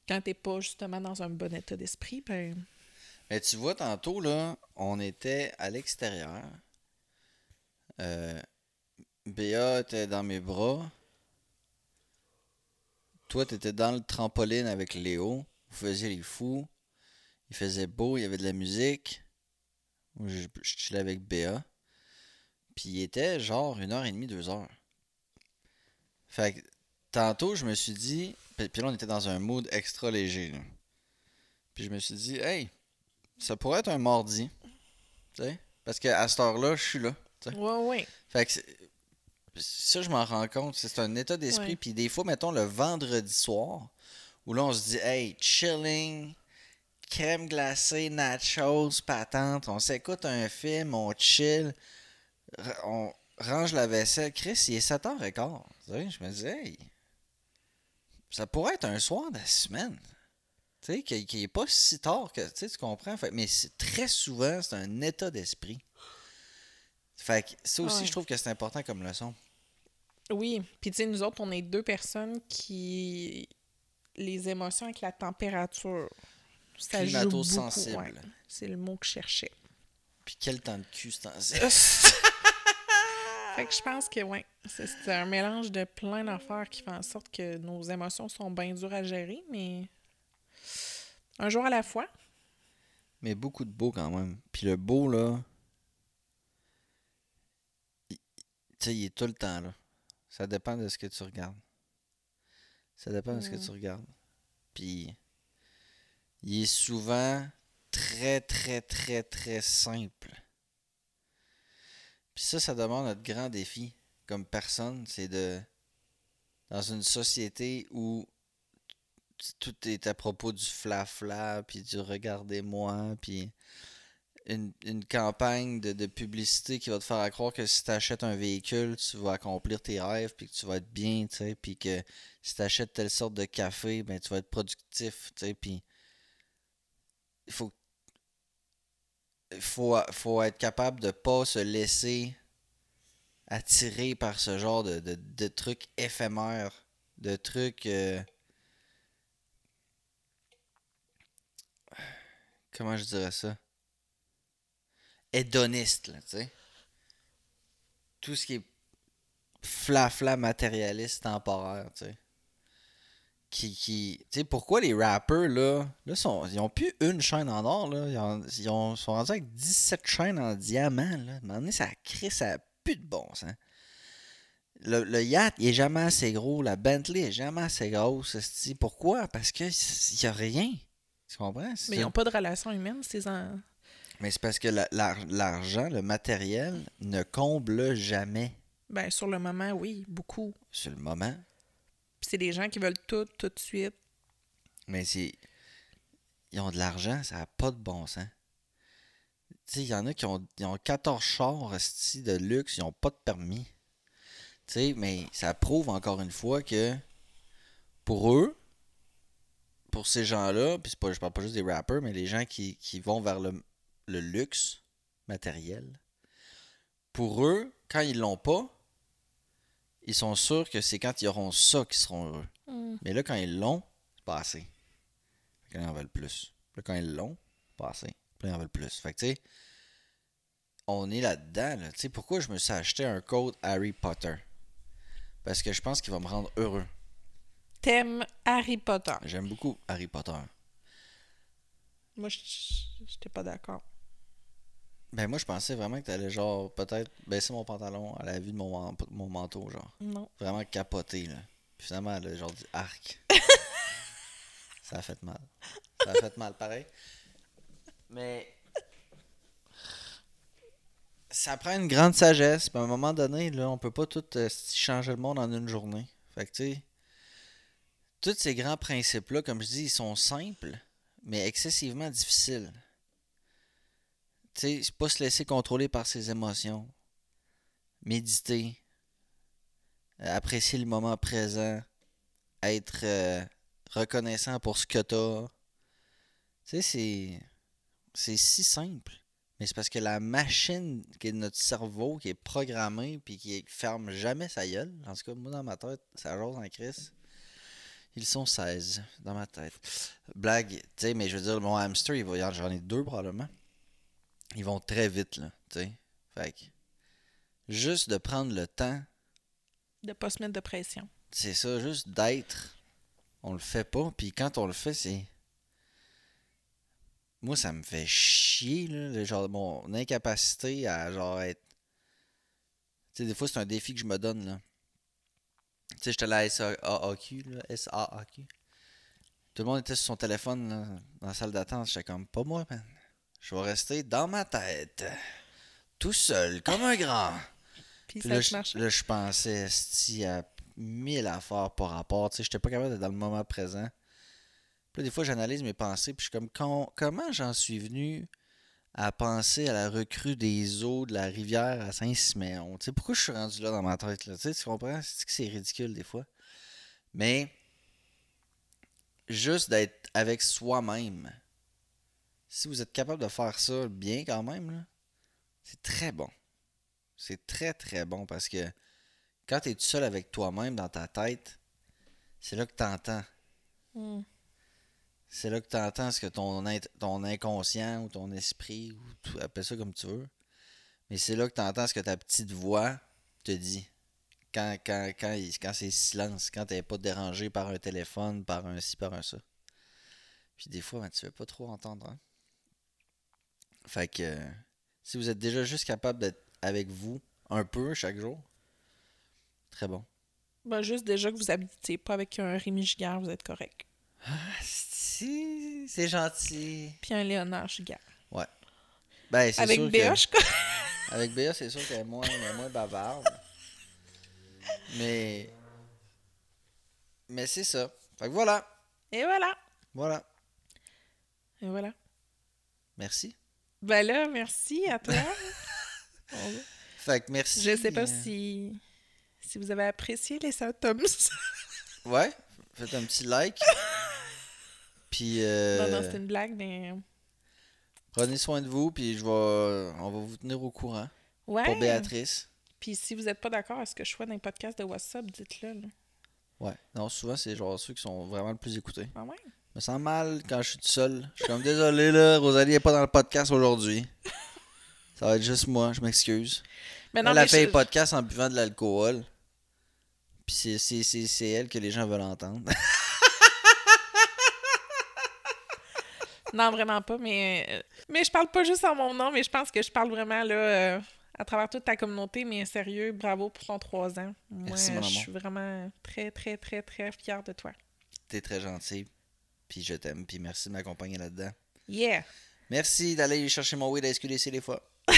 S1: quand t'es pas justement dans un bon état d'esprit, ben...
S2: Mais tu vois, tantôt, là, on était à l'extérieur. Euh, Béa était dans mes bras. Toi, t'étais dans le trampoline avec Léo. Vous faisiez les fous. Il faisait beau, il y avait de la musique. Je, je chillais avec Béa. Puis il était genre une heure et demie, deux heures. Fait que tantôt, je me suis dit. Puis là, on était dans un mood extra léger. là. Puis je me suis dit, hey, ça pourrait être un mardi. Tu sais? Parce qu'à cette heure-là, je suis là.
S1: Ouais, ouais.
S2: Fait que ça, je m'en rends compte. C'est un état d'esprit.
S1: Ouais.
S2: Puis des fois, mettons le vendredi soir, où là, on se dit, hey, chilling, crème glacée, nachos, patente. On s'écoute un film, on chill, on range la vaisselle. Chris, il est 7h15. Tu sais, je me dis, hey, ça pourrait être un soir de la semaine. Tu sais, qui qui est pas si tard que, tu comprends? Fait, mais très souvent, c'est un état d'esprit. Fait que ça aussi,
S1: Ouais.
S2: je trouve que c'est important comme leçon.
S1: Oui, puis tu sais, nous autres, on est deux personnes qui... Les émotions avec la température, ça joue beaucoup. Ouais. C'est le mot que je cherchais.
S2: Puis quel temps de cul c'est en-
S1: fait que je pense que, ouais, c'est un mélange de plein d'affaires qui fait en sorte que nos émotions sont bien dures à gérer, mais un jour à la fois.
S2: Mais beaucoup de beau quand même. Puis le beau, là. il- Tu sais, il est tout le temps là. Ça dépend de ce que tu regardes. Ça dépend de ce que tu regardes. Puis. Il est souvent très, très, très, très simple. Puis ça, ça demande notre grand défi comme personne, c'est de. Dans une société où tout est à propos du fla-fla, puis du regardez-moi, puis une, une campagne de, de publicité qui va te faire croire que si tu achètes un véhicule, tu vas accomplir tes rêves, puis que tu vas être bien, tu sais, puis que si tu achètes telle sorte de café, ben tu vas être productif, tu sais, puis il faut il faut, faut être capable de pas se laisser attirer par ce genre de, de, trucs éphémères, de trucs euh, comment je dirais ça? Hédoniste là, tu sais. Tout ce qui est flafla matérialiste temporaire tu sais qui qui tu sais pourquoi les rappers là là sont ils ont plus une chaîne en or là ils, ont, ils ont- sont rendus avec 17 chaînes en diamant là à un donné, ça crée ça a plus de bon sens le, le yacht, il est jamais assez gros. La Bentley est jamais assez grosse. Pourquoi? Parce que il y a rien. Tu comprends?
S1: Mais ils n'ont pas de relation humaine, ces en...
S2: Mais c'est parce que la- la- l'argent, le matériel, ne comble jamais
S1: Ben, sur le moment, oui, beaucoup.
S2: sur le moment.
S1: C'est des gens qui veulent tout, tout de suite.
S2: Mais c'est. Ils ont de l'argent, ça n'a pas de bon sens. Tu il y en a qui ont, ils ont 14 chars de luxe, ils n'ont pas de permis. Tu mais ça prouve encore une fois que pour eux, pour ces gens-là, puis pas, je parle pas juste des rappers, mais les gens qui, qui vont vers le, le luxe matériel, pour eux, quand ils l'ont pas, ils sont sûrs que c'est quand ils auront ça qu'ils seront heureux.
S1: Mm.
S2: Mais là, quand ils l'ont, c'est pas assez. Fait que là, ils en veulent plus. Là, quand ils l'ont, pas assez. Puis là, ils en veulent plus. Fait que, tu sais, on est là-dedans. Là. Tu sais, pourquoi je me suis acheté un code Harry Potter? Parce que je pense qu'il va me rendre heureux.
S1: T'aimes Harry Potter?
S2: J'aime beaucoup Harry Potter.
S1: Moi, je j'étais pas d'accord.
S2: Ben, moi, je pensais vraiment que t'allais, genre, peut-être baisser mon pantalon à la vue de mon, man- mon manteau, genre.
S1: Non.
S2: Vraiment capoté, là. Puis finalement, elle a genre dit arc. ça a fait mal. Ça a fait mal, pareil. Mais. Ça prend une grande sagesse. Puis à un moment donné, là, on peut pas tout euh, changer le monde en une journée. Fait que, tu sais. Tous ces grands principes-là, comme je dis, ils sont simples, mais excessivement difficiles. Tu sais, pas se laisser contrôler par ses émotions. Méditer apprécier le moment présent, être euh, reconnaissant pour ce que t'as. Tu sais, c'est. C'est si simple. Mais c'est parce que la machine qui est notre cerveau, qui est programmée, puis qui ferme jamais sa gueule, en tout cas, moi dans ma tête, ça jase en crise. Ils sont 16 dans ma tête. Blague, tu sais, mais je veux dire, mon hamster, il va, j'en ai deux probablement. Ils vont très vite, là, tu sais. Fait que, juste de prendre le temps
S1: De pas se mettre de pression.
S2: c'est ça, juste d'être. On le fait pas, puis quand on le fait, c'est. Moi, ça me fait chier, là, le genre, mon incapacité à, genre, être. Tu sais, des fois, c'est un défi que je me donne, là. Tu sais, j'étais à la SAAQ, là, SAAQ. Tout le monde était sur son téléphone, là, dans la salle d'attente. J'étais comme, pas moi, man. Je vais rester dans ma tête. Tout seul, comme un grand.
S1: Puis
S2: Puis
S1: ça
S2: là, je,
S1: marche.
S2: là, je pensais esti, à mille affaires par rapport. Tu sais, j'étais pas capable d'être dans le moment présent. Puis là, des fois, j'analyse mes pensées, puis je suis comme, com- comment j'en suis venu à penser à la recrue des eaux de la rivière à Saint-Siméon? Tu sais, pourquoi je suis rendu là dans ma tête, là? Tu sais, tu comprends? C'est que c'est ridicule, des fois. Mais, juste d'être avec soi-même. Si vous êtes capable de faire ça bien quand même, c'est très bon. C'est très très bon parce que quand tu es tout seul avec toi-même dans ta tête, c'est là que tu entends.
S1: Mm.
S2: C'est là que tu entends ce que ton, inconscient ou ton esprit, ou tout, appelle ça comme tu veux. Mais c'est là que tu entends ce que ta petite voix te dit. Quand, quand, quand, quand c'est silence, quand tu pas dérangé par un téléphone, par un ci, par un ça. Puis des fois, ben, tu ne veux pas trop entendre. hein. Fait que euh, si vous êtes déjà juste capable d'être avec vous un peu chaque jour, très bon.
S1: Ben, juste déjà que vous habitez pas avec un Rémi Giguère, vous êtes correct.
S2: Si, c'est gentil.
S1: Puis un Léonard Giguère.
S2: Ben, c'est
S1: Avec
S2: sûr
S1: Béa,
S2: que...
S1: je crois.
S2: Avec Béa, c'est sûr qu'elle est moins, elle est moins bavarde. Mais. Mais c'est ça. Fait que voilà.
S1: Et voilà.
S2: Voilà.
S1: Et voilà.
S2: Merci.
S1: Ben là, merci à toi.
S2: Fait que merci.
S1: Je sais pas
S2: euh,
S1: si, si vous avez apprécié les symptômes.
S2: Ouais. Faites un petit like. Puis. euh,
S1: Non, non, c'est une blague, mais.
S2: Prenez soin de vous, puis je vais. On va vous tenir au courant.
S1: Ouais.
S2: Pour Béatrice.
S1: Puis si vous n'êtes pas d'accord à ce que je sois dans les podcasts de WhatsApp, dites-le.
S2: Ouais. Non, souvent, c'est genre ceux qui sont vraiment le plus écoutés.
S1: Ah ouais?
S2: Je me sens mal quand je suis tout seul. Je suis comme désolé là, Rosalie est pas dans le podcast aujourd'hui. Ça va être juste moi, je m'excuse.
S1: Mais non,
S2: elle a fait
S1: je-
S2: un podcast en buvant de l'alcool. Puis c'est- c'est c'est- c'est elle que les gens veulent entendre.
S1: Non, vraiment pas, mais... euh, Mais je parle pas juste en mon nom, mais je pense que je parle vraiment, là, euh, à travers toute ta communauté, mais sérieux, bravo pour ton 3 ans. Moi,
S2: Merci,
S1: je suis vraiment très, très, très, très fière de toi.
S2: T'es très gentil. Puis je t'aime. Puis merci de m'accompagner là-dedans.
S1: Yeah!
S2: Merci d'aller chercher mon weed à SQDC des fois.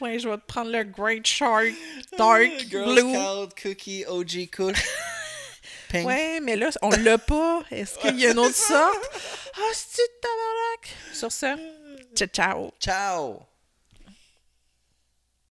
S1: Ouais, je vais te prendre le Great Shark Dark
S2: Girl
S1: Blue.
S2: Scout, Cookie, OG Kush. Pink.
S1: Ouais, mais là, on l'a pas. Est-ce qu'il y a une autre sorte? Ah, c'est-tu de tabarnak? Sur ce, ciao, ciao.
S2: Ciao!